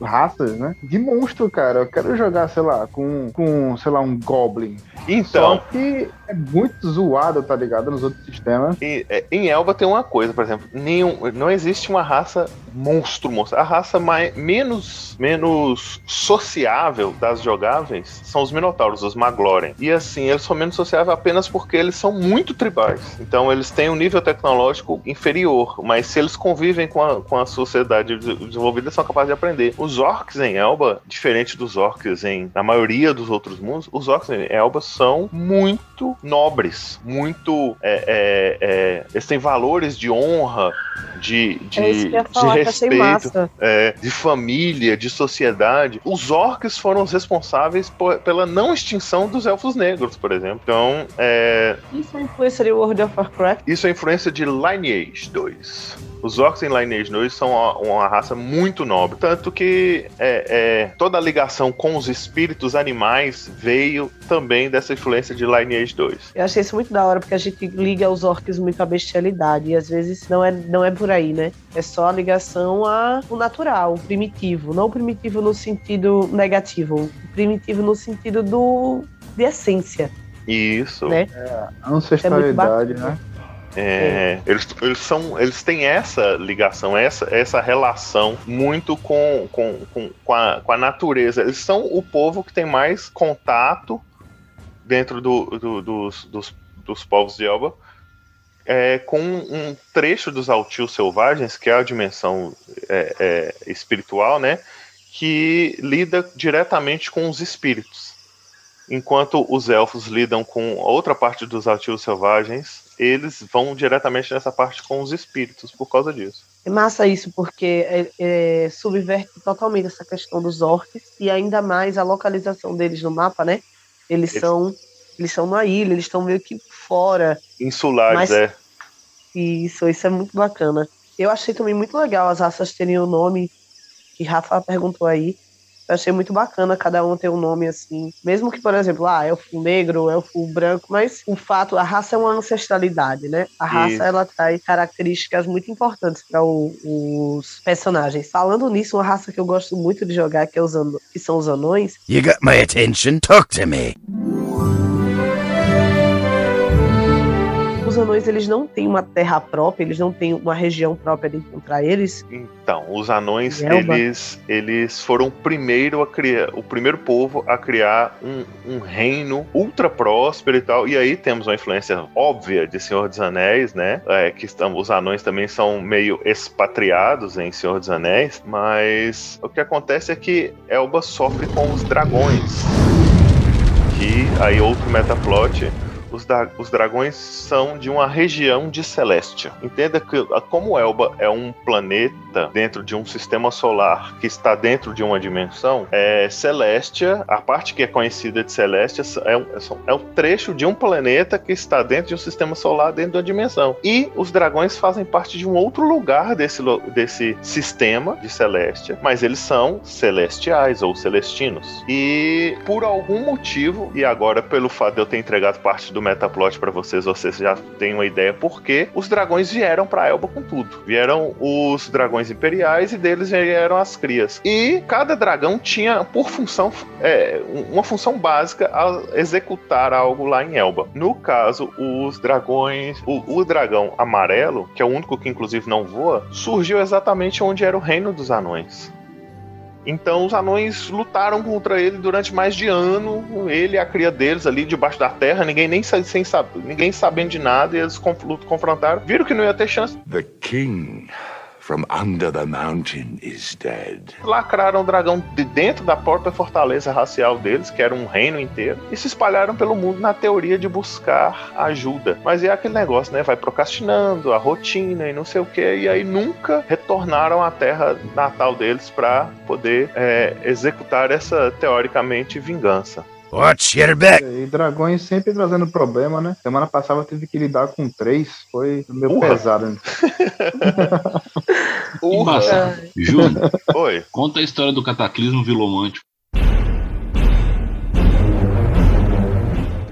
S3: raças, né? De monstro, cara. Eu quero jogar, sei lá, com, com sei lá, um Goblin.
S2: Então.
S3: Só que é muito zoado, tá ligado? Nos outros sistemas.
S2: E, é, em Elba tem uma coisa, por exemplo, nenhum, não existe uma raça monstro, monstro. A raça mais, menos, menos sociável das jogáveis são os Minotauros, os Magloren. E assim, eles são menos sociáveis apenas porque eles são muito tribais. Então eles têm um nível tecnológico inferior, mas se eles convivem com a, com a sociedade desenvolvida, são capazes de aprender. Os orcs em Elba, diferente dos orcs em na maioria dos outros mundos, os orcs em Elba são muito nobres, muito. É, é, é, eles têm valores de honra, de, de,
S4: é falar,
S2: de respeito, é, de família, de sociedade. Os orcs foram os responsáveis por, pela não extinção dos elfos negros, por exemplo. Então, é...
S4: Isso é influência de World of Warcraft?
S2: Isso é influência de Lineage 2. Os orcs em Lineage 2 são uma, uma raça muito nobre. Tanto que é, é, toda a ligação com os espíritos animais veio também dessa influência de Lineage 2.
S4: Eu achei isso muito da hora, porque a gente liga os orcs muito à bestialidade. E às vezes não é, não é por aí, né? É só a ligação ao natural, o primitivo. Não o primitivo no sentido negativo, o primitivo no sentido do, de essência.
S2: Isso.
S4: Né?
S3: É, ancestralidade, é né?
S2: É, eles, eles são eles têm essa ligação, essa, essa relação muito com, com, com, com, a, com a natureza. Eles são o povo que tem mais contato dentro do, do- dos, dos, dos povos de Elba é, com um trecho dos Altil Selvagens, que é a dimensão é, é, espiritual, né? Que lida diretamente com os espíritos. Enquanto os elfos lidam com outra parte dos Altil Selvagens, eles vão diretamente nessa parte com os espíritos por causa disso.
S4: É massa isso, porque é, é, subverte totalmente essa questão dos orcs e ainda mais a localização deles no mapa, né? Eles,
S2: Eles-
S4: são eles são na ilha, eles estão meio que fora.
S2: Insulares,
S4: Mas-
S2: é.
S4: E isso, isso é muito bacana. Eu achei também muito legal as raças terem o nome que Rafa perguntou aí. Eu achei muito bacana cada um ter um nome assim. Mesmo que, por exemplo, ah, elfo negro, elfo branco, mas o fato, a raça é uma ancestralidade, né? A raça,
S2: Isso.
S4: ela traz características muito importantes para os personagens. Falando nisso, uma raça que eu gosto muito de jogar, que, é os que são os anões,
S5: You got my attention? Talk to me.
S4: Os anões, eles não têm uma terra própria, eles não têm uma região própria de encontrar eles.
S2: Então, os anões, eles, eles foram o primeiro a criar, o primeiro povo a criar um, um reino ultra próspero e tal. E aí temos uma influência óbvia de Senhor dos Anéis, né? É, que estão, os anões também são meio expatriados em Senhor dos Anéis, mas o que acontece é que Elba sofre com os dragões. Que aí outro metaplot os, da- os dragões são de uma região de Celestia. Entenda que, a- como Elba é um planeta dentro de um sistema solar que está dentro de uma dimensão, é, Celestia, a parte que é conhecida de Celestia, é um, é um trecho de um planeta que está dentro de um sistema solar dentro de uma dimensão. E os dragões fazem parte de um outro lugar desse, desse sistema de Celestia, mas eles são celestiais ou celestinos. E por algum motivo, e agora pelo fato de eu ter entregado parte do metaplot pra vocês, vocês já têm uma ideia por que os dragões vieram pra Elba com tudo. Vieram os dragões imperiais e deles vieram as crias. E cada dragão tinha por função é, um- uma função básica a executar algo lá em Elba. No caso, os dragões, o, o dragão amarelo, que é o único que inclusive não voa, surgiu exatamente onde era o reino dos anões. Então os anões lutaram contra ele durante mais de ano, ele e a cria deles ali debaixo da terra, ninguém nem sem saber, ninguém sabendo de nada, e eles conf- confrontaram, viram que não ia ter chance,
S6: The king from under the mountain is dead.
S2: lacraram o dragão de dentro da própria fortaleza racial deles, que era um reino inteiro, e se espalharam pelo mundo na teoria de buscar ajuda. Mas é aquele negócio, né? Vai procrastinando, a rotina e não sei o que, e aí nunca retornaram à terra natal deles para poder é, executar essa teoricamente vingança.
S5: Watch your back.
S3: E dragões sempre trazendo problema, né? Semana passada eu tive que lidar com três, foi meio
S2: Urra.
S3: pesado. Né?
S1: Embaçado. Júnior,
S2: Oi.
S1: conta a história do cataclismo vilomântico.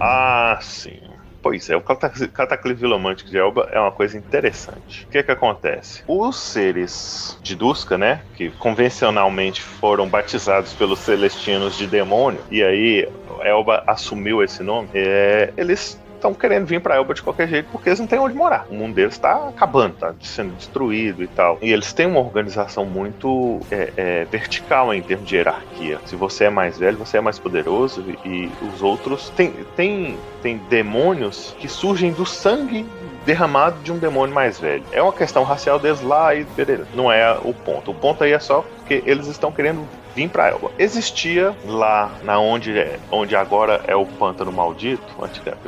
S2: Ah, sim. Pois é, o catac- cataclismo vilomântico de Elba é uma coisa interessante. O que que acontece? Os seres de Duska, né, que convencionalmente foram batizados pelos celestinos de demônio, e aí Elba assumiu esse nome, é, eles estão querendo vir pra Elba de qualquer jeito porque eles não têm onde morar. O mundo deles tá acabando, tá sendo destruído e tal. E eles têm uma organização muito é, é, vertical em termos de hierarquia. Se você é mais velho, você é mais poderoso e, e os outros tem, tem, tem demônios que surgem do sangue derramado de um demônio mais velho. É uma questão racial deles lá e. Não é o ponto. O ponto aí é só porque eles estão querendo vir pra Elba. Existia lá na onde, é- onde agora é o pântano maldito,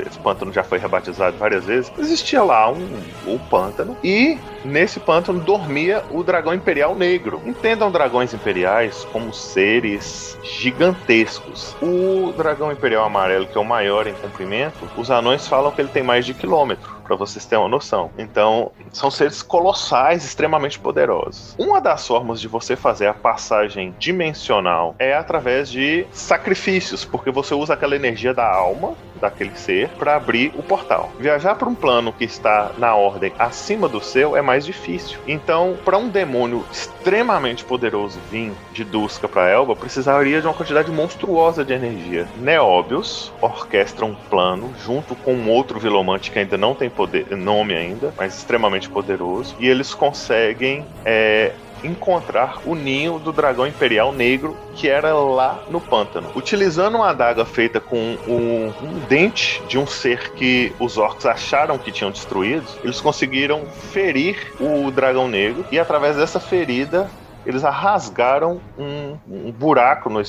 S2: esse pântano já foi rebatizado várias vezes. Existia lá um, um pântano e nesse pântano dormia o dragão imperial negro. Entendam dragões imperiais como seres gigantescos. O dragão imperial amarelo, que é o maior em comprimento, os anões falam que ele tem mais de quilômetro. Pra vocês terem uma noção. Então, são seres colossais, extremamente poderosos. Uma das formas de você fazer a passagem dimensional é através de sacrifícios, porque você usa aquela energia da alma daquele ser para abrir o portal. Viajar para um plano que está na ordem acima do seu é mais difícil. Então, para um demônio extremamente poderoso vir de Duska para Elba, precisaria de uma quantidade monstruosa de energia. Neóbios orquestra um plano junto com um outro vilomante que ainda não tem poder, nome ainda, mas extremamente poderoso, e eles conseguem é, encontrar o ninho do dragão imperial negro que era lá no pântano. Utilizando uma adaga feita com um, um, dente de um ser que os orcs acharam que tinham destruído, eles conseguiram ferir o dragão negro e através dessa ferida eles rasgaram um, um buraco no,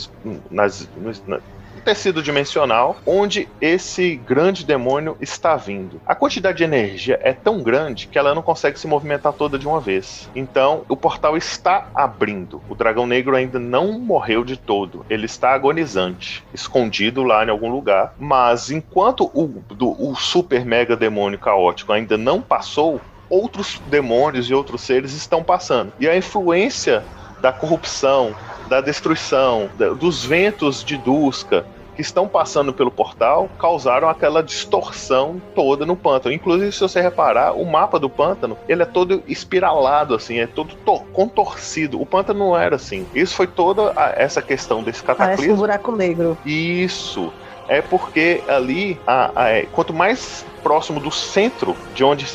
S2: nas, no, tecido dimensional onde esse grande demônio está vindo. A quantidade de energia é tão grande que ela não consegue se movimentar toda de uma vez. Então, o portal está abrindo. O dragão negro ainda não morreu de todo. Ele está agonizante, escondido lá em algum lugar. Mas enquanto o, do, o super mega demônio caótico ainda não passou, outros demônios e outros seres estão passando. E a influência da corrupção, da destruição, dos ventos de Duska, que estão passando pelo portal causaram aquela distorção toda no pântano. Inclusive, se você reparar, o mapa do pântano ele é todo espiralado, assim, é todo contorcido. O pântano não era assim. Isso foi toda a, essa questão desse cataclismo.
S4: Parece um buraco negro.
S2: Isso. É porque ali, a, a, é, quanto mais próximo do centro de onde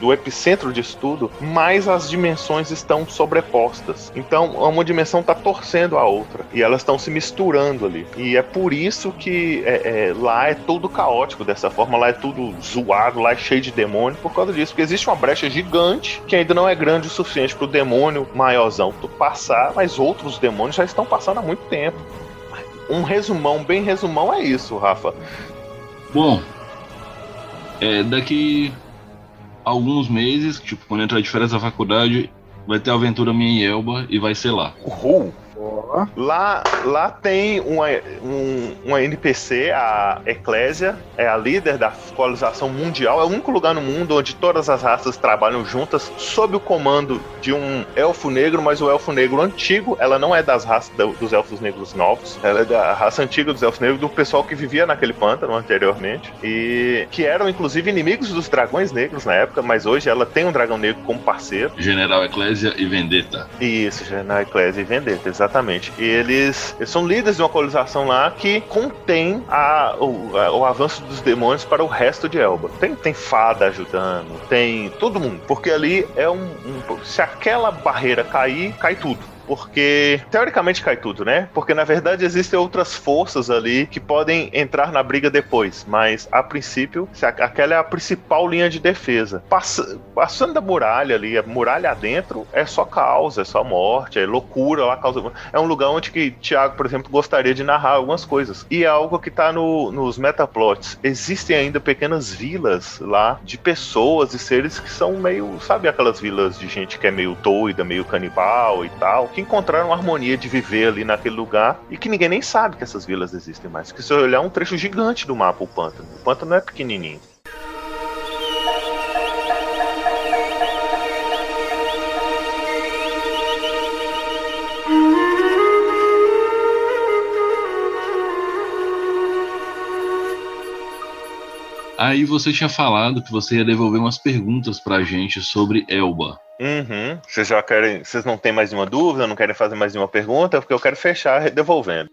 S2: do epicentro de estudo, mais as dimensões estão sobrepostas. Então, uma dimensão está torcendo a outra e elas estão se misturando ali. E é por isso que é, é, lá é todo caótico dessa forma, lá é tudo zoado, lá é cheio de demônio por causa disso, porque existe uma brecha gigante que ainda não é grande o suficiente para o demônio maiorzão passar, mas outros demônios já estão passando há muito tempo. Um resumão, bem resumão é isso, Rafa.
S1: Bom, é, daqui alguns meses, tipo, quando entrar de férias da faculdade, vai ter a aventura minha em Elba e vai ser lá.
S2: Uhul! Lá, lá tem uma, um, uma NPC, a Eclésia, é a líder da colonização mundial. É o único lugar no mundo onde todas as raças trabalham juntas sob o comando de um elfo negro, mas o elfo negro antigo, ela não é das raças dos elfos negros novos, ela é da raça antiga dos elfos negros, do pessoal que vivia naquele pântano anteriormente, e que eram inclusive inimigos dos dragões negros na época, mas hoje ela tem um dragão negro como parceiro.
S1: General Eclésia e Vendetta.
S2: Isso, General Eclésia e Vendetta, exatamente. E eles, eles são líderes de uma colonização lá que contém a, o, a, o avanço dos demônios para o resto de Elba. Tem, tem fada ajudando, tem todo mundo. Porque ali é um, um. Se aquela barreira cair, cai tudo porque teoricamente cai tudo, né? Porque na verdade existem outras forças ali que podem entrar na briga depois, mas a princípio aquela é a principal linha de defesa. Pass passando da muralha ali, a muralha adentro é só caos, é só morte, é loucura lá, causa. É um lugar onde que Thiago, por exemplo, gostaria de narrar algumas coisas. E é algo que tá no, nos metaplots. Existem ainda pequenas vilas lá de pessoas e seres que são meio, sabe aquelas vilas de gente que é meio doida, meio canibal e tal, que encontraram harmonia de viver ali naquele lugar e que ninguém nem sabe que essas vilas existem mais. Que se olhar é um trecho gigante do mapa, o pântano. O pântano é pequenininho.
S1: Aí você tinha falado que você ia devolver umas perguntas pra gente sobre Elba.
S2: Uhum. Vocês já querem. Vocês não têm mais nenhuma dúvida, não querem fazer mais nenhuma pergunta, porque eu quero fechar devolvendo.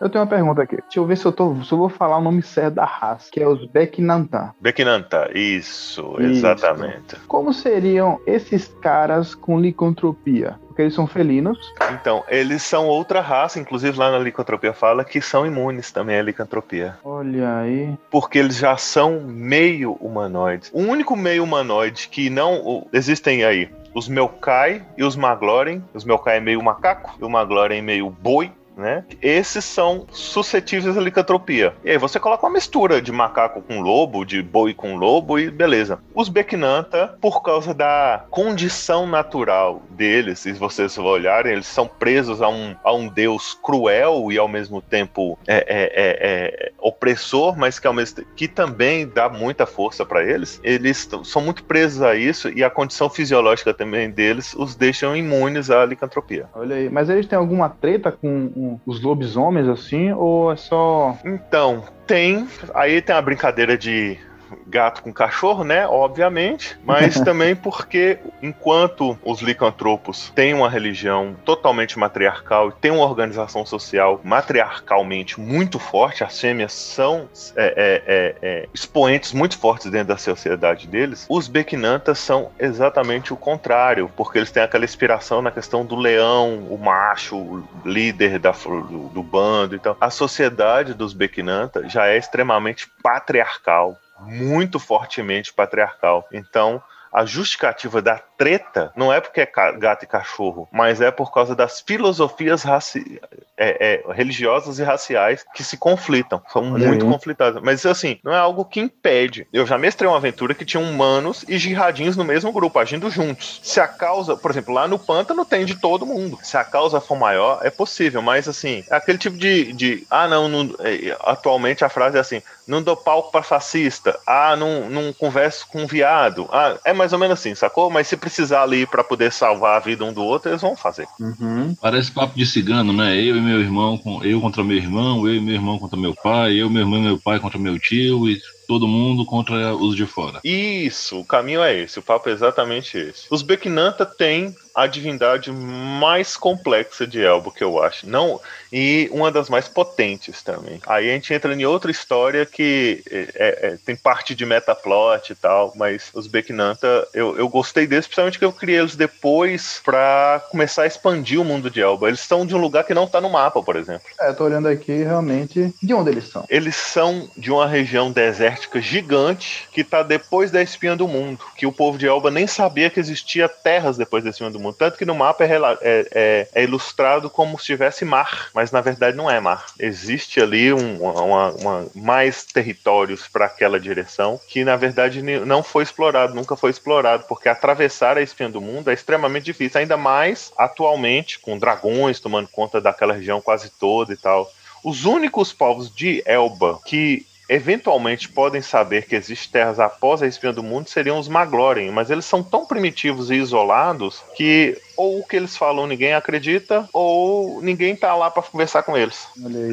S3: Eu tenho uma pergunta aqui. Deixa eu ver se eu, tô, se eu vou falar o nome certo da raça, que é os Bekinantá.
S2: Bekinantá, isso, isso, exatamente.
S3: Como seriam esses caras com licantropia? Porque eles são felinos.
S2: Então, eles são outra raça, inclusive lá na licantropia fala que são imunes também à licantropia.
S3: Olha aí.
S2: Porque eles já são meio humanoides. O único meio humanoide que não. Existem aí os Melkai e os Magloren. Os Melkai é meio macaco e o Magloren é meio boi né? Esses são suscetíveis à licantropia. E aí você coloca uma mistura de macaco com lobo, de boi com lobo e beleza. Os Beknanta, por causa da condição natural deles, se vocês olharem, eles são presos a um, a um deus cruel e ao mesmo tempo é, é, é, é opressor, mas que, ao mesmo, que também dá muita força para eles. Eles são muito presos a isso e a condição fisiológica também deles os deixam imunes à licantropia.
S3: Olha aí, mas eles têm alguma treta com os lobisomens, assim, ou é só.
S2: Então, tem. Aí tem a brincadeira de gato com cachorro, né? Obviamente, mas também porque enquanto os licantropos têm uma religião totalmente matriarcal e têm uma organização social matriarcalmente muito forte, as fêmeas são é, é, é, é, expoentes muito fortes dentro da sociedade deles, os Bequinantas são exatamente o contrário, porque eles têm aquela inspiração na questão do leão, o macho, o líder da, do, do bando. Então, a sociedade dos Bequinanta já é extremamente patriarcal muito fortemente patriarcal. Então, a justificativa da treta não é porque é gato e cachorro, mas é por causa das filosofias raci é, é, religiosas e raciais que se conflitam. São Olha muito aí. conflitadas. Mas assim, não é algo que impede. Eu já mestrei uma aventura que tinha humanos e jihadins no mesmo grupo, agindo juntos. Se a causa, por exemplo, lá no pântano tem de todo mundo. Se a causa for maior, é possível, mas assim, é aquele tipo de. de ah, não, não é, atualmente a frase é assim: não dou palco para fascista. Ah, não, não converso com viado. Ah, é mais ou menos assim, sacou? Mas se precisar ali para poder salvar a vida um do outro, eles vão fazer.
S1: Uhum. Parece papo de cigano, né? Eu e meu irmão, com, eu contra meu irmão, eu e meu irmão contra meu pai, eu, meu irmão e meu pai contra meu tio, e todo mundo contra os de fora.
S2: Isso, o caminho é esse, o papo é exatamente esse. Os Bequinanta têm a divindade mais complexa de Elbo, que eu acho. Não, e uma das mais potentes também. Aí a gente entra em outra história que é, é, é tem parte de metaplot e tal, mas os Bequinanta, eu, eu gostei deles, principalmente que eu criei eles depois para começar a expandir o mundo de Elba. Eles são de um lugar que não tá no mapa, por exemplo.
S3: É, tô olhando aqui realmente de onde eles são.
S2: Eles são de uma região desértica gigante que tá depois da espinha do mundo, que o povo de Elba nem sabia que existia terras depois da espinha do mundo. Tanto que no mapa é, é, é, é ilustrado como se tivesse mar mas na verdade não é mar. Existe ali um, uma, uma, mais territórios para aquela direção que na verdade não foi explorado, nunca foi explorado, porque atravessar a espinha do mundo é extremamente difícil, ainda mais atualmente com dragões tomando conta daquela região quase toda e tal. Os únicos povos de Elba que eventualmente podem saber que existem terras após a espinha do mundo seriam os Maglorien, mas eles são tão primitivos e isolados que ou o que eles falam ninguém acredita, ou ninguém tá lá para conversar com eles.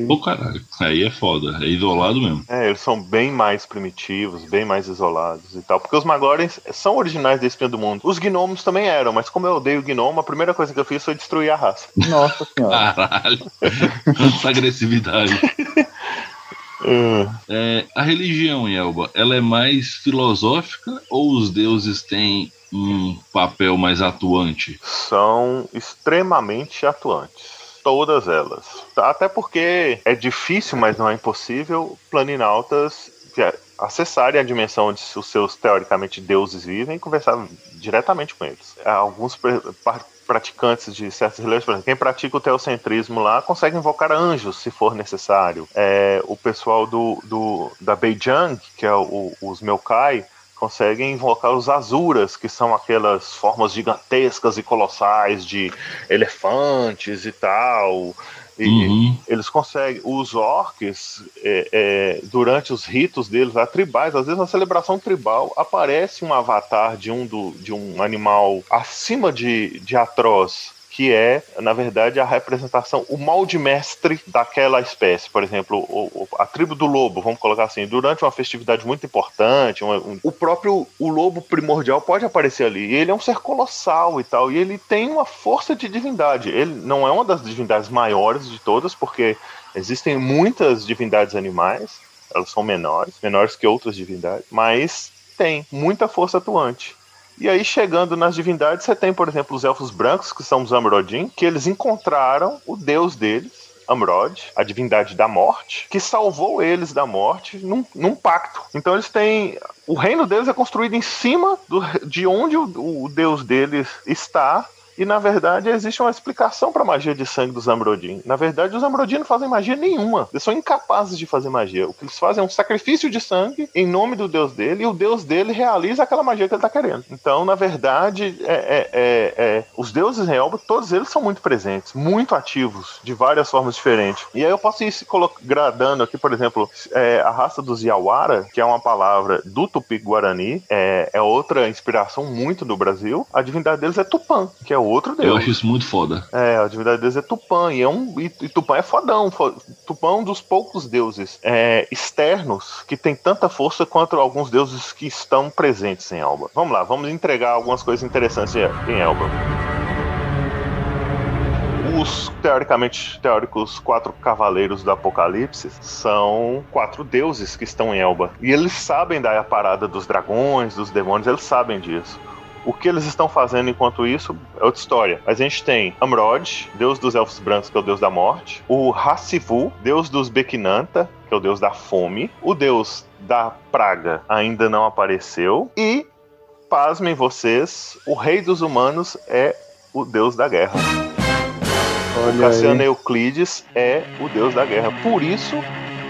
S1: Pô, caralho, aí é foda, é isolado mesmo.
S2: É, eles são bem mais primitivos, bem mais isolados e tal, porque os Maglorien são originais da espinha do mundo. Os gnomos também eram, mas como eu odeio gnomo, a primeira coisa que eu fiz foi destruir a raça.
S3: Nossa senhora.
S1: Caralho, essa agressividade. É, a religião, Elba, ela é mais filosófica ou os deuses têm um papel mais atuante?
S2: São extremamente atuantes. Todas elas. Até porque é difícil, mas não é impossível, planinautas acessarem a dimensão onde os seus teoricamente deuses vivem e conversar diretamente com eles. Alguns praticantes de certas religiões, por exemplo, quem pratica o teocentrismo lá consegue invocar anjos se for necessário. É, o pessoal do, do da Beijing, que é o, os Melkai, conseguem invocar os azuras, que são aquelas formas gigantescas e colossais de elefantes e tal. E uhum. eles conseguem, os orcs, é, é, durante os ritos deles, a tribais, às vezes na celebração tribal, aparece um avatar de um, do, de um animal acima de, de atroz que é, na verdade, a representação, o molde mestre daquela espécie. Por exemplo, o, a tribo do lobo, vamos colocar assim, durante uma festividade muito importante, um, um, o próprio o lobo primordial pode aparecer ali. ele é um ser colossal e tal, e ele tem uma força de divindade. Ele não é uma das divindades maiores de todas, porque existem muitas divindades animais, elas são menores, menores que outras divindades, mas tem muita força atuante. E aí, chegando nas divindades, você tem, por exemplo, os elfos brancos, que são os Amrodin, que eles encontraram o deus deles, Amrod, a divindade da morte, que salvou eles da morte num, num pacto. Então eles têm. O reino deles é construído em cima do, de onde o, o deus deles está e na verdade existe uma explicação para a magia de sangue dos Ambrodin. Na verdade, os Ambrodin não fazem magia nenhuma. Eles são incapazes de fazer magia. O que eles fazem é um sacrifício de sangue em nome do deus dele, e o deus dele realiza aquela magia que ele está querendo. Então, na verdade, é, é, é, é os deuses Elba, todos eles são muito presentes, muito ativos, de várias formas diferentes. E aí eu posso ir gradando aqui, por exemplo, é, a raça dos Yawara, que é uma palavra do Tupi-Guarani, é, é outra inspiração muito do Brasil. A divindade deles é Tupã, que é outro deus.
S1: Eu acho isso muito foda.
S2: É, a divindade deles é Tupã, e, é um, e, e Tupã é fodão. fo- Tupã é um dos poucos deuses é, externos que tem tanta força quanto alguns deuses que estão presentes em Elba. Vamos lá, vamos entregar algumas coisas interessantes em em Elba. Os teoricamente teóricos quatro cavaleiros do Apocalipse são quatro deuses que estão em Elba. E eles sabem da parada dos dragões, dos demônios, eles sabem disso. O que eles estão fazendo enquanto isso é outra história. Mas a gente tem Amrod, deus dos elfos brancos, que é o deus da morte. O Hassivu, deus dos Bekinanta, que é o deus da fome. O deus da praga ainda não apareceu. E, pasmem vocês, o rei dos humanos é o deus da guerra. O
S3: Olha
S2: Cassiano
S3: aí.
S2: Euclides é o deus da guerra. Por isso,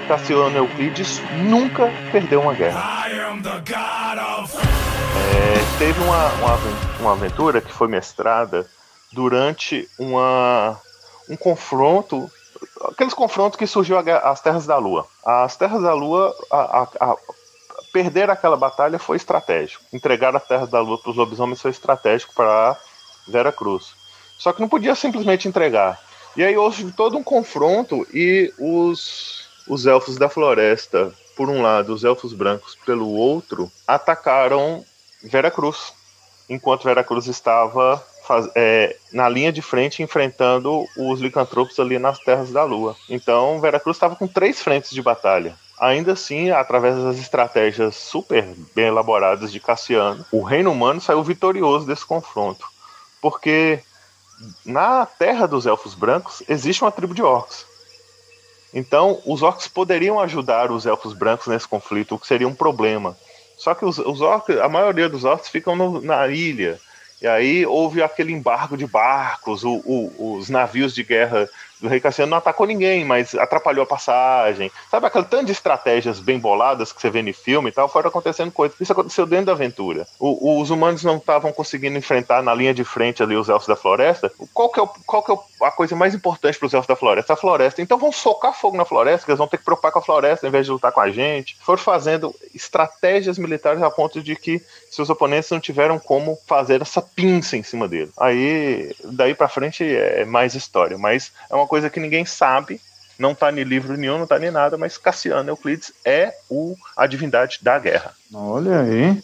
S2: Cassiano Euclides nunca perdeu uma guerra. É, teve uma, uma, uma aventura que foi mestrada durante uma, um confronto. Aqueles confrontos que surgiu as Terras da Lua. As Terras da Lua. a- a- a- perder aquela batalha foi estratégico. Entregar as Terras da Lua para os lobisomens foi estratégico para Vera Cruz. Só que não podia simplesmente entregar. E aí houve todo um confronto e os, os elfos da floresta, por um lado, os elfos brancos pelo outro, atacaram Veracruz. Enquanto Veracruz estava faz- é, na linha de frente enfrentando os licantropos ali nas terras da lua. Então Veracruz estava com três frentes de batalha. Ainda assim, através das estratégias super bem elaboradas de Cassiano, o reino humano saiu vitorioso desse confronto. Porque na terra dos elfos brancos existe uma tribo de orcs. Então, os orcs poderiam ajudar os elfos brancos nesse conflito, o que seria um problema. Só que os, os orcs, a maioria dos orcs ficam no- na ilha. E aí houve aquele embargo de barcos, o- o- os navios de guerra do rei Cassiano não atacou ninguém, mas atrapalhou a passagem. Sabe aquele tanto de estratégias bem boladas que você vê no filme e tal, foram acontecendo coisas. Isso aconteceu dentro da aventura. O- os humanos não estavam conseguindo enfrentar na linha de frente ali os elfos da floresta. Qual que é, o- qual que é o- a coisa mais importante para os elfos da floresta? A floresta. Então vão socar fogo na floresta, que eles vão ter que preocupar com a floresta em vez de lutar com a gente. Foram fazendo estratégias militares a ponto de que seus oponentes não tiveram como fazer essa pinça em cima dele. Aí, daí pra frente é mais história, mas é uma coisa que ninguém sabe, não tá em livro nenhum, não tá nem nada, mas Cassiano Euclides é o, a divindade da guerra.
S3: Olha aí.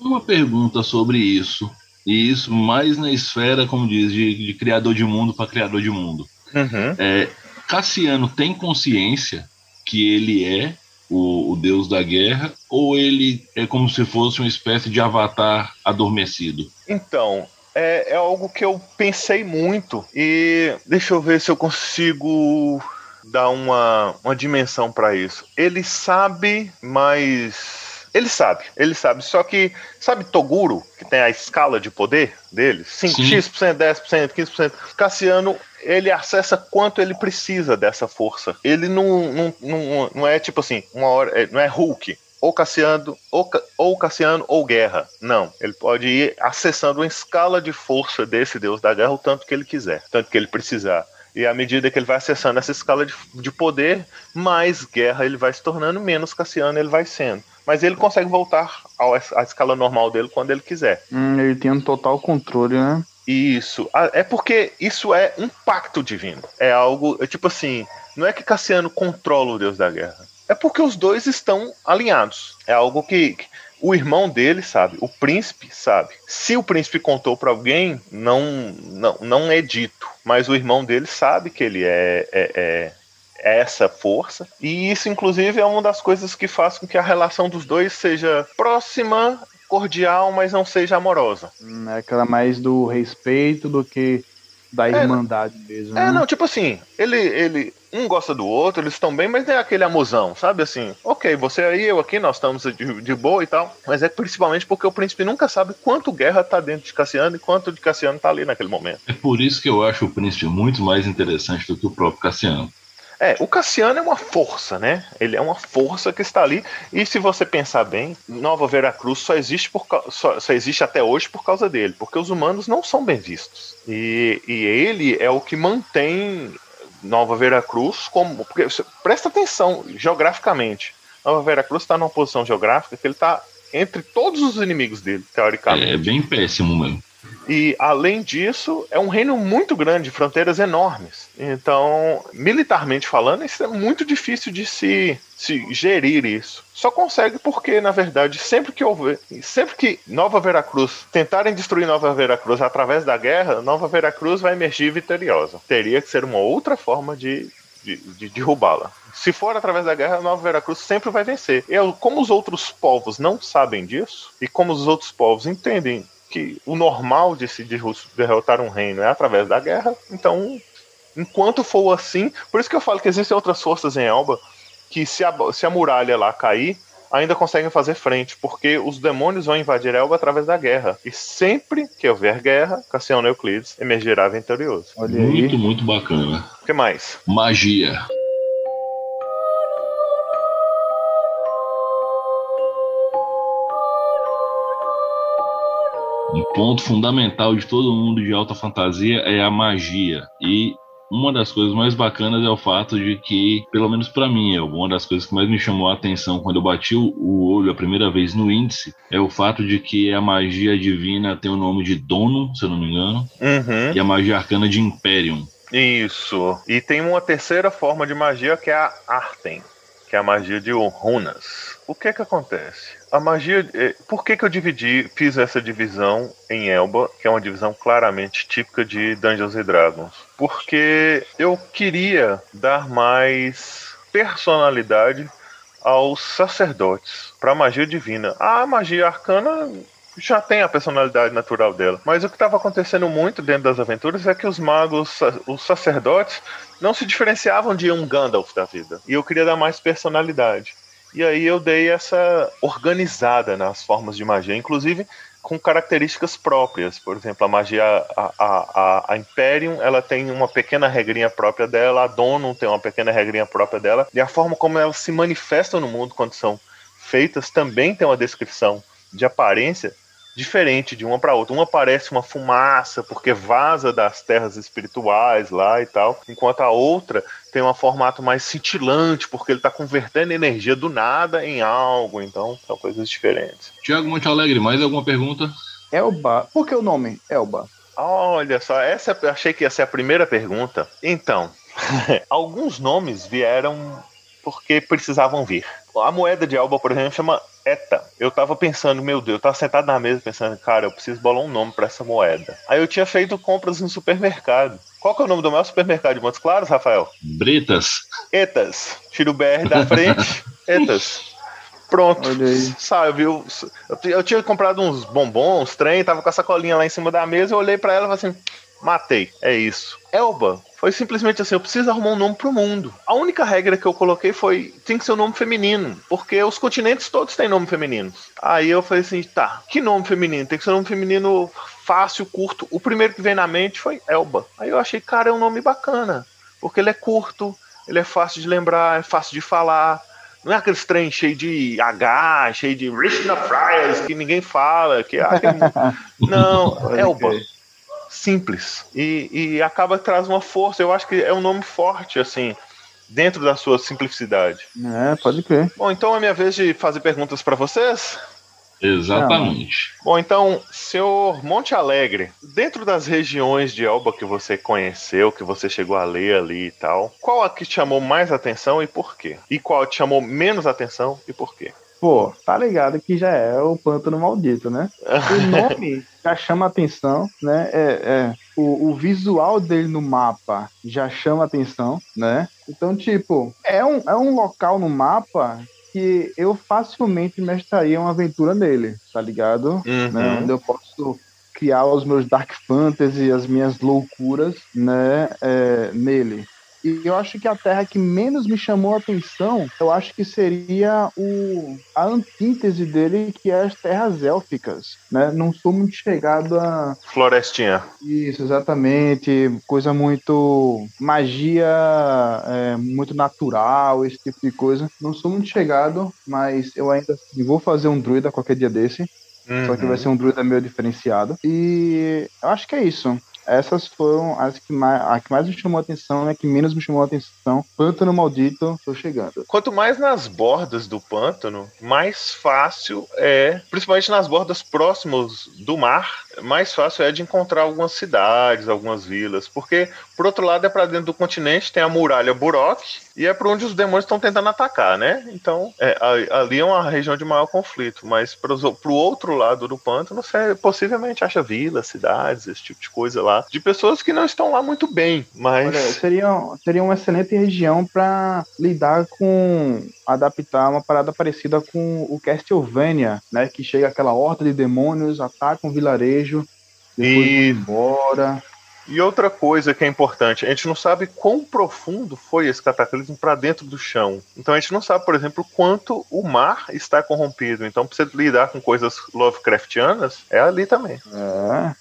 S1: Uma pergunta sobre isso. E isso mais na esfera, como diz, de, de criador de mundo para criador de mundo.
S2: Uhum.
S1: É, Cassiano tem consciência que ele é o, o deus da guerra ou ele é como se fosse uma espécie de avatar adormecido?
S2: Então, é, é algo que eu pensei muito e deixa eu ver se eu consigo dar uma, uma dimensão para isso. Ele sabe, mas. Ele sabe, ele sabe. Só que, sabe Toguro, que tem a escala de poder dele? 5x%, 10%, 15%. Cassiano, ele acessa quanto ele precisa dessa força. Ele não, não, não, não é tipo assim, uma hora. é- Não é Hulk ou Cassiano, ou, ou Cassiano, ou Guerra. Não. Ele pode ir acessando uma escala de força desse deus da guerra o tanto que ele quiser, tanto que ele precisar. E à medida que ele vai acessando essa escala de, de poder, mais guerra ele vai se tornando, menos Cassiano ele vai sendo. Mas ele consegue voltar ao- à escala normal dele quando ele quiser.
S3: Hum, ele tem um total controle, né?
S2: Isso. Ah, É porque isso é um pacto divino. É algo. É tipo assim. Não é que Cassiano controla o deus da guerra. É porque os dois estão alinhados. É algo que. o irmão dele sabe, o príncipe sabe. Se o príncipe contou para alguém, não, não, não é dito. Mas o irmão dele sabe que ele é, é, é- é essa força. E isso, inclusive, é uma das coisas que faz com que a relação dos dois seja próxima, cordial, mas não seja amorosa.
S3: Hum, É aquela mais do respeito do que da irmandade mesmo.
S2: É,
S3: né?
S2: não, tipo assim, ele, ele, um gosta do outro, eles estão bem, mas não é aquele amosão, sabe? Assim, ok, você aí, eu aqui, nós estamos de, de boa e tal, mas é principalmente porque o príncipe nunca sabe quanto guerra tá dentro de Cassiano e quanto de Cassiano tá ali naquele momento.
S1: É por isso que eu acho o príncipe muito mais interessante do que o próprio Cassiano.
S2: É, o Cassiano é uma força, né? Ele é uma força que está ali. E se você pensar bem, Nova Veracruz só existe, por, só, só existe até hoje por causa dele, porque os humanos não são bem vistos. E, e ele é o que mantém Nova Veracruz como. Porque, presta atenção geograficamente. Nova Veracruz está numa posição geográfica que ele está entre todos os inimigos dele, teoricamente.
S1: É bem péssimo mesmo.
S2: E além disso, é um reino muito grande, fronteiras enormes. Então, militarmente falando, isso é muito difícil de se, se gerir isso. Só consegue porque, na verdade, sempre que houver, sempre que Nova Veracruz tentarem destruir Nova Veracruz através da guerra, Nova Veracruz vai emergir vitoriosa. Teria que ser uma outra forma de, de, de derrubá-la. Se for através da guerra, Nova Veracruz sempre vai vencer. E como os outros povos não sabem disso, e como os outros povos entendem que o normal de se derrotar um reino é através da guerra, então, enquanto for assim, por isso que eu falo que existem outras forças em Elba que se a, se a muralha lá cair, ainda conseguem fazer frente, porque os demônios vão invadir Elba através da guerra. E sempre que houver guerra, Cassiano Euclides emergirá vitorioso.
S1: Muito, aí. muito bacana.
S2: O que mais?
S1: Magia. Um ponto fundamental de todo mundo de alta fantasia é a magia. E uma das coisas mais bacanas é o fato de que, pelo menos para mim, é uma das coisas que mais me chamou a atenção quando eu bati o olho a primeira vez no índice, é o fato de que a magia divina tem o nome de Dono, se eu não me engano,
S2: uhum.
S1: e a magia arcana de Imperium.
S2: Isso. E tem uma terceira forma de magia que é a Arten, que é a magia de runas. O que é que acontece? A magia. Eh, por que, que eu dividi, fiz essa divisão em Elba, que é uma divisão claramente típica de Dungeons and Dragons? Porque eu queria dar mais personalidade aos sacerdotes para a magia divina. A magia arcana já tem a personalidade natural dela. Mas o que estava acontecendo muito dentro das aventuras é que os magos, os sacerdotes, não se diferenciavam de um Gandalf da vida. E eu queria dar mais personalidade. E aí eu dei essa organizada nas formas de magia, inclusive com características próprias. Por exemplo, a magia, a, a, a, Imperium, ela tem uma pequena regrinha própria dela, a Donum tem uma pequena regrinha própria dela, e a forma como elas se manifestam no mundo quando são feitas também tem uma descrição de aparência diferente de uma para outra. Uma parece uma fumaça porque vaza das terras espirituais lá e tal, enquanto a outra tem um formato mais cintilante porque ele está convertendo energia do nada em algo. Então, são coisas diferentes.
S1: Tiago Monte Alegre, mais alguma pergunta?
S3: Elba. Por que o nome Elba?
S2: Olha só, essa eu achei que ia ser a primeira pergunta. Então, alguns nomes vieram porque precisavam vir. A moeda de Elba, por exemplo, chama ETA. Eu tava pensando, meu Deus, eu tava sentado na mesa pensando, cara, eu preciso bolar um nome para essa moeda. Aí eu tinha feito compras no supermercado. Qual que é o nome do maior supermercado de Montes Claros, Rafael?
S1: Bretas.
S2: Etas. Tira o BR da frente. Etas. Pronto. Sabe, eu, eu tinha comprado uns bombons, trem, tava com a sacolinha lá em cima da mesa, eu olhei para ela e falei assim, matei, é isso. Elba foi simplesmente assim: eu preciso arrumar um nome pro mundo. A única regra que eu coloquei foi: tem que ser um nome feminino, porque os continentes todos têm nome feminino. Aí eu falei assim: tá, que nome feminino? Tem que ser um nome feminino fácil, curto. O primeiro que veio na mente foi Elba. Aí eu achei, cara, é um nome bacana, porque ele é curto, ele é fácil de lembrar, é fácil de falar. Não é aquele trem cheio de H, cheio de Richna Friars, que ninguém fala, que é aquele... Não, Elba simples e, e acaba traz uma força. Eu acho que é um nome forte, assim, dentro da sua simplicidade.
S3: É, pode crer.
S2: Bom, então é minha vez de fazer perguntas para vocês.
S1: Exatamente.
S2: Bom, então, senhor Monte Alegre, dentro das regiões de Elba que você conheceu, que você chegou a ler ali e tal, qual a que te chamou mais atenção e por quê? E qual te chamou menos atenção e por quê?
S3: Pô, tá ligado que já é o pântano maldito, né? O nome já chama atenção, né? É, é, o, o visual dele no mapa já chama atenção, né? Então, tipo, é um, é um local no mapa que eu facilmente mestraria uma aventura nele, tá ligado?
S2: Uhum.
S3: Né? Onde eu posso criar os meus Dark Fantasy, as minhas loucuras, né? É, nele. E eu acho que a terra que menos me chamou a atenção, eu acho que seria o, a antítese dele, que é as terras élficas. Né? Não sou muito chegado a.
S2: Florestinha.
S3: Isso, exatamente. Coisa muito. magia é, muito natural, esse tipo de coisa. Não sou muito chegado, mas eu ainda assim, vou fazer um druida qualquer dia desse. Uhum. Só que vai uhum. ser um druida meio diferenciado. E eu acho que é isso. Essas foram as que mais, a que mais me chamou a atenção e a que menos me chamou a atenção. Pântano Maldito, tô chegando.
S2: Quanto mais nas bordas do pântano, mais fácil é, principalmente nas bordas próximas do mar, mais fácil é de encontrar algumas cidades, algumas vilas, porque por outro lado é para dentro do continente, tem a muralha Burok, e é para onde os demônios estão tentando atacar, né? Então, é, ali é uma região de maior conflito, mas para o outro lado do pântano, você possivelmente acha vilas, cidades, esse tipo de coisa lá, de pessoas que não estão lá muito bem, mas...
S3: Olha, seria, seria uma excelente região para lidar com adaptar uma parada parecida com o Castlevania, né? Que chega aquela horta de demônios, ataca um vilarejo, depois e... embora.
S2: E outra coisa que é importante, a gente não sabe quão profundo foi esse cataclismo para dentro do chão. Então a gente não sabe, por exemplo, quanto o mar está corrompido. Então, para você lidar com coisas Lovecraftianas, é ali também.
S3: É.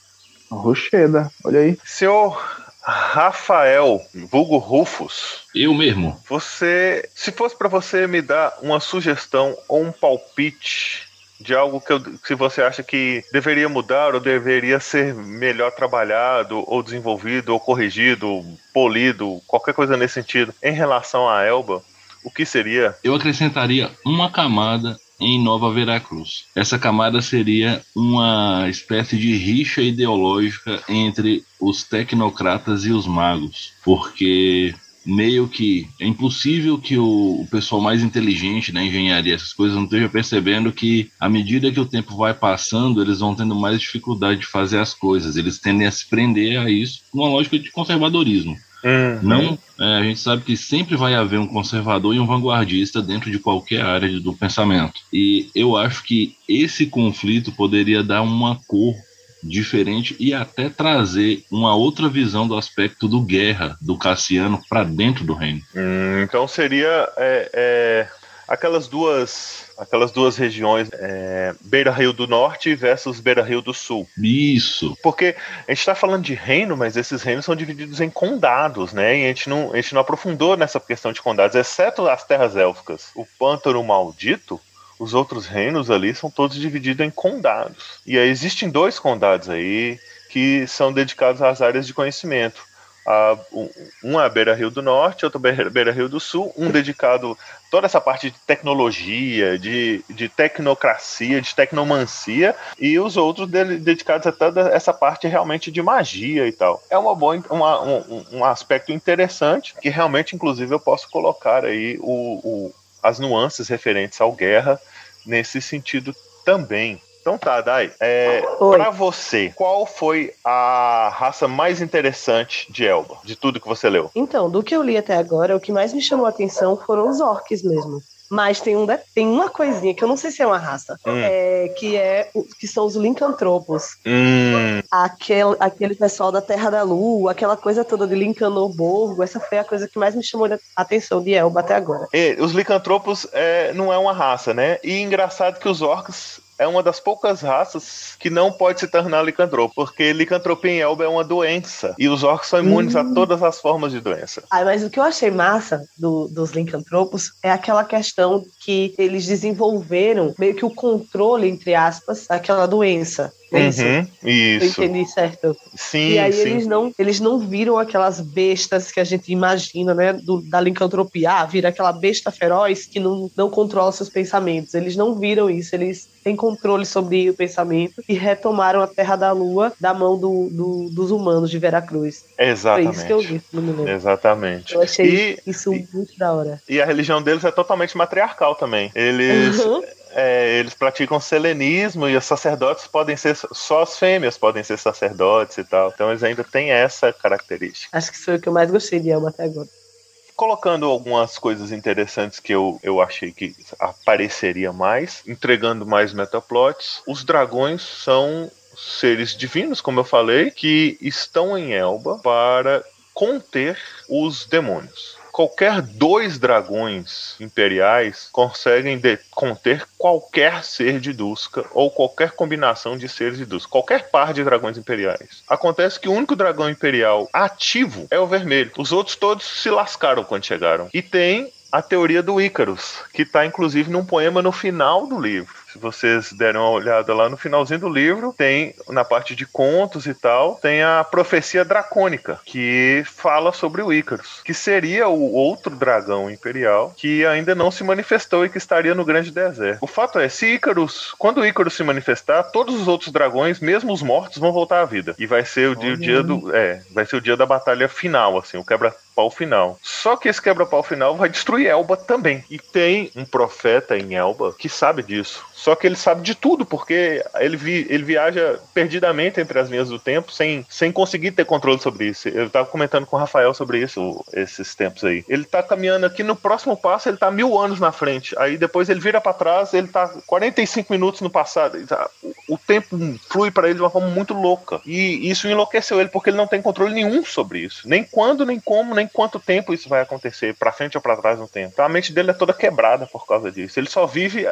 S3: Rocheda, olha aí.
S2: Senhor Rafael, vulgo Rufus.
S1: Eu mesmo.
S2: Você, se fosse para você me dar uma sugestão ou um palpite de algo que, eu, que você acha que deveria mudar ou deveria ser melhor trabalhado ou desenvolvido ou corrigido, polido, qualquer coisa nesse sentido em relação à Elba, o que seria?
S1: Eu acrescentaria uma camada em Nova Veracruz. Essa camada seria uma espécie de rixa ideológica entre os tecnocratas e os magos, porque meio que é impossível que o, o, pessoal mais inteligente na engenharia, essas coisas, não esteja percebendo que à medida que o tempo vai passando, eles vão tendo mais dificuldade de fazer as coisas. Eles tendem a se prender a isso numa lógica de conservadorismo. Uhum. Não, é, a gente sabe que sempre vai haver um conservador e um vanguardista dentro de qualquer área do pensamento. E eu acho que esse conflito poderia dar uma cor diferente e até trazer uma outra visão do aspecto do guerra do Cassiano para dentro do reino.
S2: Hum, então seria é, é, aquelas duas aquelas duas regiões, é, Beira Rio do Norte versus Beira Rio do Sul.
S1: Isso.
S2: Porque a gente está falando de reino, mas esses reinos são divididos em condados, né? E a gente não, a gente não aprofundou nessa questão de condados, exceto as terras élficas. O Pântano Maldito os outros reinos ali são todos divididos em condados. E aí existem dois condados aí que são dedicados às áreas de conhecimento. um é a Beira Rio do Norte, outro é Beira Rio do Sul, um dedicado a toda essa parte de tecnologia, de, de tecnocracia, de tecnomancia, e os outros dedicados a toda essa parte realmente de magia e tal. É uma boa, uma, um, um aspecto interessante que realmente, inclusive, eu posso colocar aí o, o as nuances referentes ao guerra nesse sentido também. Então tá, Dai. É, para você, qual foi a raça mais interessante de Elba, de tudo que você leu?
S4: Então, do que eu li até agora, o que mais me chamou a atenção foram os orcs mesmo. Mas tem, um, tem uma coisinha que eu não sei se é uma raça, hum. é, que é que são os lincantropos.
S2: Hum.
S4: Aquele, aquele pessoal da Terra da Lua, aquela coisa toda de Lincanoborgo, essa foi a coisa que mais me chamou a atenção de Elba até agora.
S2: E, os licantropos é, não é uma raça, né? E engraçado que os orcs é uma das poucas raças que não pode se tornar licantropo, porque licantropia em Elba é uma doença e os orcs são imunes hum. a todas as formas de doença.
S4: Ah, mas o que eu achei massa do, dos licantropos é aquela questão que eles desenvolveram meio que o controle, entre aspas, daquela doença.
S2: É isso. Uhum, isso.
S4: Eu entendi certo.
S2: Sim,
S4: e aí
S2: sim.
S4: eles não, eles não viram aquelas bestas que a gente imagina, né, do, da licantropia, ah, vira aquela besta feroz que não, não controla seus pensamentos. Eles não viram isso, eles têm controle sobre o pensamento e retomaram a Terra da Lua da mão do, do, dos humanos de Veracruz.
S2: Exatamente.
S4: Foi isso que eu vi, não me lembro.
S2: Exatamente.
S4: Eu achei e, isso e, muito da hora.
S2: E a religião deles é totalmente matriarcal também. Eles uhum é, eles praticam selenismo e os sacerdotes podem ser só as fêmeas podem ser sacerdotes e tal. Então eles ainda têm essa característica.
S4: Acho que foi o que eu mais gostei de Elma até agora.
S2: Colocando algumas coisas interessantes que eu, eu achei que apareceria mais, entregando mais metaplots, os dragões são seres divinos, como eu falei, que estão em Elba para conter os demônios qualquer dois dragões imperiais conseguem conter qualquer ser de Duska ou qualquer combinação de seres de Duska, qualquer par de dragões imperiais. Acontece que o único dragão imperial ativo é o vermelho. Os outros todos se lascaram quando chegaram. E tem a teoria do Ícaros, que está inclusive num poema no final do livro. Se vocês derem uma olhada lá no finalzinho do livro, tem na parte de contos e tal, tem a profecia dracônica, que fala sobre o Ícaros, que seria o outro dragão imperial que ainda não se manifestou e que estaria no grande deserto. O fato é, se Ícaros, quando o Ícaros se manifestar, todos os outros dragões, mesmo os mortos, vão voltar à vida. E vai ser o dia, o dia do, é, vai ser o dia da batalha final, assim, o quebra pau final. Só que esse quebra-pau final vai destruir Elba também. E tem um profeta em Elba que sabe disso. Só que ele sabe de tudo, porque ele, vi, ele viaja perdidamente entre as linhas do tempo sem, sem conseguir ter controle sobre isso. Eu tava comentando com o Rafael sobre isso esses tempos aí. Ele tá caminhando aqui no próximo passo, ele tá mil anos na frente. Aí depois ele vira para trás, ele tá 45 minutos no passado. Tá, o, o tempo flui para ele de uma forma muito louca. E isso enlouqueceu ele, porque ele não tem controle nenhum sobre isso. Nem quando, nem como, nem quanto tempo isso vai acontecer, para frente ou para trás no tempo. Então a mente dele é toda quebrada por causa disso. Ele só vive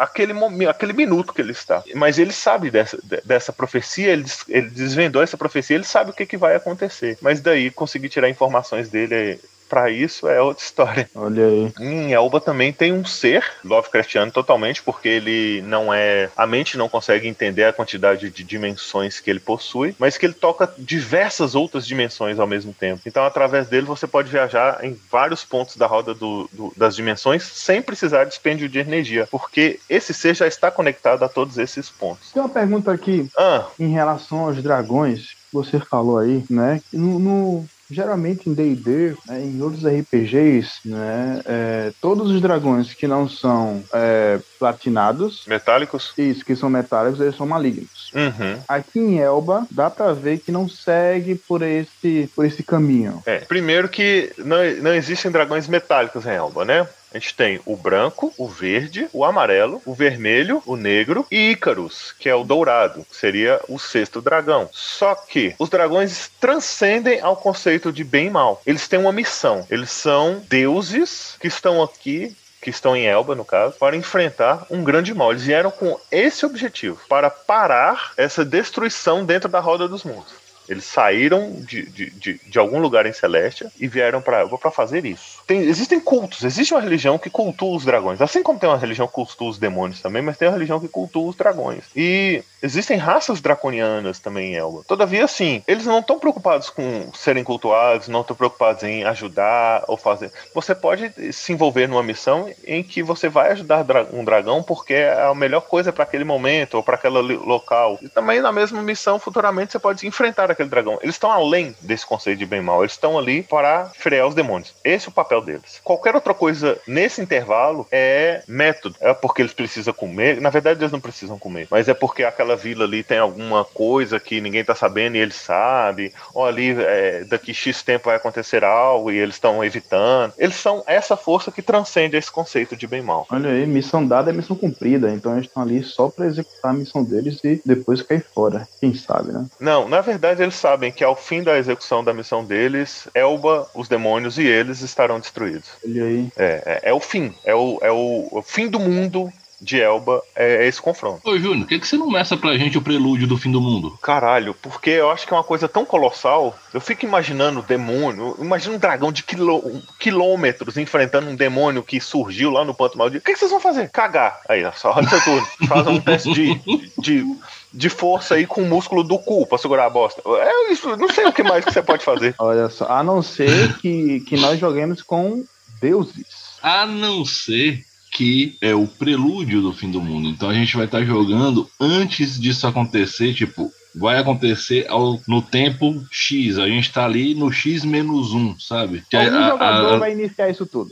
S2: aquele momento, aquele minuto que ele está. Mas ele sabe dessa, dessa profecia, ele, ele desvendou essa profecia, ele sabe o que, que vai acontecer. Mas daí conseguir tirar informações dele para isso é outra história.
S3: Olha aí.
S2: Em Elba também tem um ser Lovecraftiano totalmente, porque ele não é. A mente não consegue entender a quantidade de dimensões que ele possui, mas que ele toca diversas outras dimensões ao mesmo tempo. Então, através dele, você pode viajar em vários pontos da roda do, do, das dimensões sem precisar de dispêndio de energia, porque esse ser já está conectado a todos esses pontos.
S3: Tem uma pergunta aqui
S2: Ah,
S3: em relação aos dragões. Você falou aí, né? No, no- geralmente em D&D, né, em outros RPGs, né, é, todos os dragões que não são é, platinados,
S2: metálicos?
S3: isso, que são metálicos, eles são malignos.
S2: Uhum.
S3: Aqui em Elba, dá pra ver que não segue por esse, por esse caminho.
S2: É. Primeiro que não, não existem dragões metálicos em Elba, né? A gente tem o branco, o verde, o amarelo, o vermelho, o negro e Ícaros, que é o dourado, que seria o sexto dragão. Só que os dragões transcendem ao conceito de bem e mal. Eles têm uma missão. Eles são deuses que estão aqui que estão em Elba, no caso, para enfrentar um grande mal. Eles vieram com esse objetivo, para parar essa destruição dentro da roda dos mundos. Eles saíram de, de, de, de algum lugar em Celestia e vieram para para fazer isso. Tem- existem cultos, existe uma religião que cultua os dragões. Assim como tem uma religião que cultua os demônios também, mas tem uma religião que cultua os dragões. E existem raças draconianas também Elba. Todavia, assim, eles não estão preocupados com serem cultuados, não estão preocupados em ajudar ou fazer. Você pode se envolver numa missão em que você vai ajudar um dragão porque é a melhor coisa para aquele momento ou para aquele local. E também na mesma missão, futuramente, você pode enfrentar aquele dragão. Eles estão além desse conceito de bem e mal. Eles estão ali para frear os demônios. Esse é o papel deles. Qualquer outra coisa nesse intervalo é método. É porque eles precisam comer. Na verdade, eles não precisam comer. Mas é porque aquela vila ali tem alguma coisa que ninguém tá sabendo e eles sabem. Ou ali, é, daqui X tempo vai acontecer algo e eles estão evitando. Eles são essa força que transcende esse conceito de bem e mal.
S3: Olha aí, missão dada é missão cumprida. Então eles estão ali só pra executar a missão deles e depois cair fora. Quem sabe, né?
S2: Não, na verdade eles sabem que ao fim da execução da missão deles, Elba, os demônios e eles estarão destruídos.
S3: Olha aí.
S2: É, é, é o fim. É o, é o, o fim do mundo de Elba. É, é esse confronto.
S1: Ô, Júnior, por que, que você não meça pra gente o prelúdio do fim do mundo?
S2: Caralho, porque eu acho que é uma coisa tão colossal. Eu fico imaginando o demônio. Imagina um dragão de quilô- quilômetros enfrentando um demônio que surgiu lá no Panto Maldito. O que, que vocês vão fazer? Cagar. Aí, só olha seu turno. Faz um teste de, de, de força aí com o músculo do cu pra segurar a bosta. É isso, não sei o que mais que você pode fazer.
S3: Olha só. A não ser que, que nós joguemos com deuses.
S1: A não ser que é o prelúdio do fim do mundo. Então a gente vai estar jogando antes disso acontecer, tipo, vai acontecer ao- no tempo X. A gente tá ali no X menos um, sabe? Que
S3: Algum
S1: a-
S3: jogador
S1: a-
S3: vai iniciar isso tudo.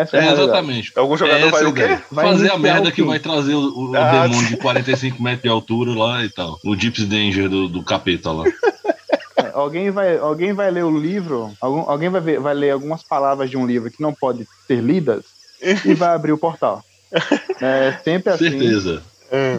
S3: Essa é,
S1: É, exatamente.
S2: Algum jogador
S1: Essa
S2: vai
S1: é a
S2: o quê?
S3: Vai
S1: Fazer a merda que vai trazer o, o
S2: Ah,
S1: demônio de 45 metros de altura lá e tal. O Deep Danger do, do capeta lá.
S3: É, alguém, vai, alguém vai ler o livro, algum, alguém vai, ver- vai ler algumas palavras de um livro que não pode ser lidas e vai abrir o portal. É sempre assim.
S1: Certeza.
S2: Hum.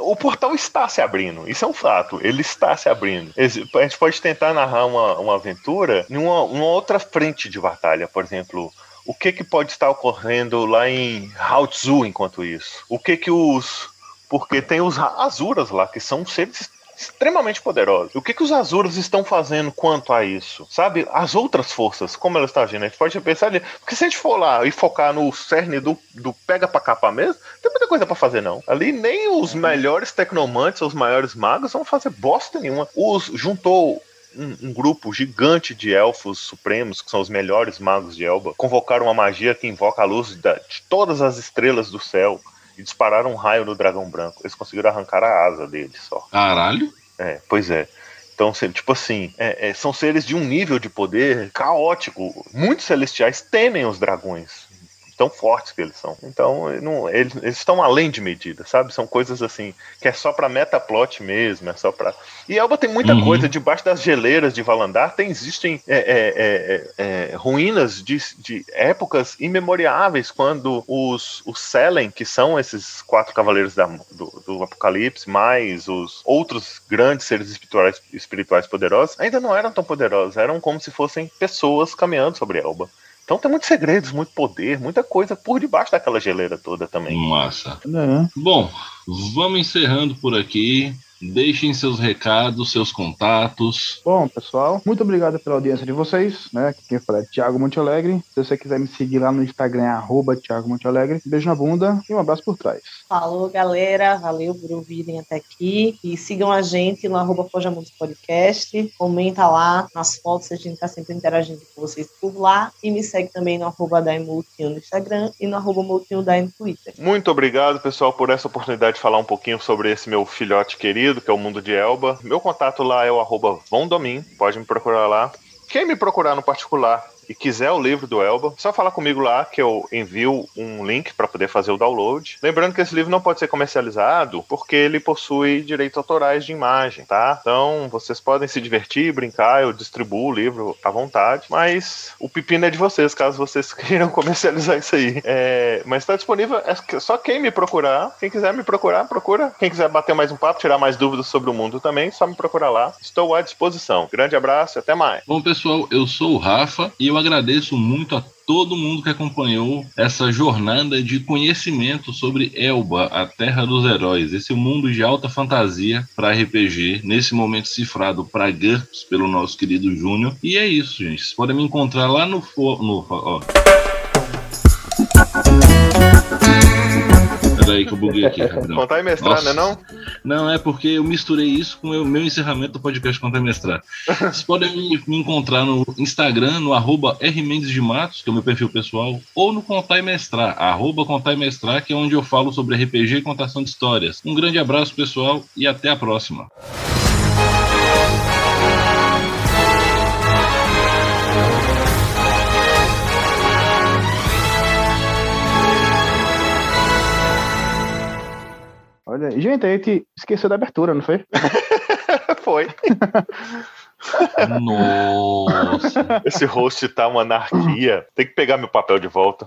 S2: o portal está se abrindo, isso é um fato. Ele está se abrindo. A gente pode tentar narrar uma, uma aventura em uma, uma outra frente de batalha, por exemplo. O que, que pode estar ocorrendo lá em Haotzu enquanto isso? O que que os. Porque tem os Ra- Azuras lá, que são seres extremamente poderosos. O que, que os Azuras estão fazendo quanto a isso? Sabe? As outras forças, como elas estão agindo? A gente pode pensar ali. Porque se a gente for lá e focar no cerne do, do pega pra capa mesmo, tem muita coisa pra fazer, não. Ali nem os melhores tecnomantes, os maiores magos vão fazer bosta nenhuma. Os juntou um, um, grupo gigante de elfos supremos, que são os melhores magos de Elba, convocaram uma magia que invoca a luz da, de todas as estrelas do céu e dispararam um raio no dragão branco. Eles conseguiram arrancar a asa dele só.
S1: Caralho?
S2: É, pois é. Então, tipo assim, é, é, são seres de um nível de poder caótico. Muitos celestiais temem os dragões tão fortes que eles são. Então, não, eles, eles estão além de medida, sabe? São coisas assim, que é só pra metaplot mesmo, é só pra. E Elba tem muita uhum. coisa, debaixo das geleiras de Valandar tem, existem é, é, é, é, ruínas de, de épocas imemoriáveis, quando os, os Selen, que são esses quatro cavaleiros da, do, do, Apocalipse, mais os outros grandes seres espirituais, espirituais poderosos, ainda não eram tão poderosos, eram como se fossem pessoas caminhando sobre Elba. Então tem muitos segredos, muito poder, muita coisa por debaixo daquela geleira toda também.
S1: Massa. É. Bom, vamos encerrando por aqui. Deixem seus recados, seus contatos.
S3: Bom, pessoal, muito obrigado pela audiência de vocês, né? Quem fala é Thiago Monte Alegre. Se você quiser me seguir lá no Instagram, é arroba Thiago Monte Alegre. Beijo na bunda e um abraço por trás.
S4: Falou, galera. Valeu por ouvirem até aqui. E sigam a gente no arroba Fojamundos Podcast. Comenta lá nas fotos, a gente tá sempre interagindo com vocês por lá. E me segue também no arroba Daimultinho no Instagram e no arroba Multinho no Twitter.
S2: Muito obrigado, pessoal, por essa oportunidade de falar um pouquinho sobre esse meu filhote querido que é o Mundo de Elba. Meu contato lá é o arroba Vondomin, pode me procurar lá. Quem me procurar no particular e quiser o livro do Elba, só falar comigo lá que eu envio um link para poder fazer o download. Lembrando que esse livro não pode ser comercializado porque ele possui direitos autorais de imagem, tá? Então vocês podem se divertir, brincar, eu distribuo o livro à vontade, mas o pepino é de vocês, caso vocês queiram comercializar isso aí. É, mas está disponível, é só quem me procurar, quem quiser me procurar, procura. Quem quiser bater mais um papo, tirar mais dúvidas sobre o mundo também, só me procurar lá. Estou à disposição. Grande abraço e até mais.
S1: Bom, pessoal, eu sou o Rafa e eu agradeço muito a todo mundo que acompanhou essa jornada de conhecimento sobre Elba, a Terra dos Heróis, esse mundo de alta fantasia para RPG, nesse momento cifrado para GURPS pelo nosso querido Júnior. E é isso, gente. Vocês podem me encontrar lá no. no ó. Peraí que eu buguei aqui, rapidão.
S2: Contar e mestrar, né não?
S1: Não, é porque eu misturei isso com o meu encerramento do podcast Contar e Mestrar. Vocês podem me, me, encontrar no Instagram, no arroba Rmendes de Matos, que é o meu perfil pessoal, ou no Contar e Mestrar, arroba Contar e Mestrar, que é onde eu falo sobre RPG e contação de histórias. Um grande abraço, pessoal, e até a próxima.
S3: Olha, gente, a gente esqueceu da abertura, não foi?
S2: foi.
S1: Nossa.
S2: Esse host tá uma anarquia. Tem que pegar meu papel de volta.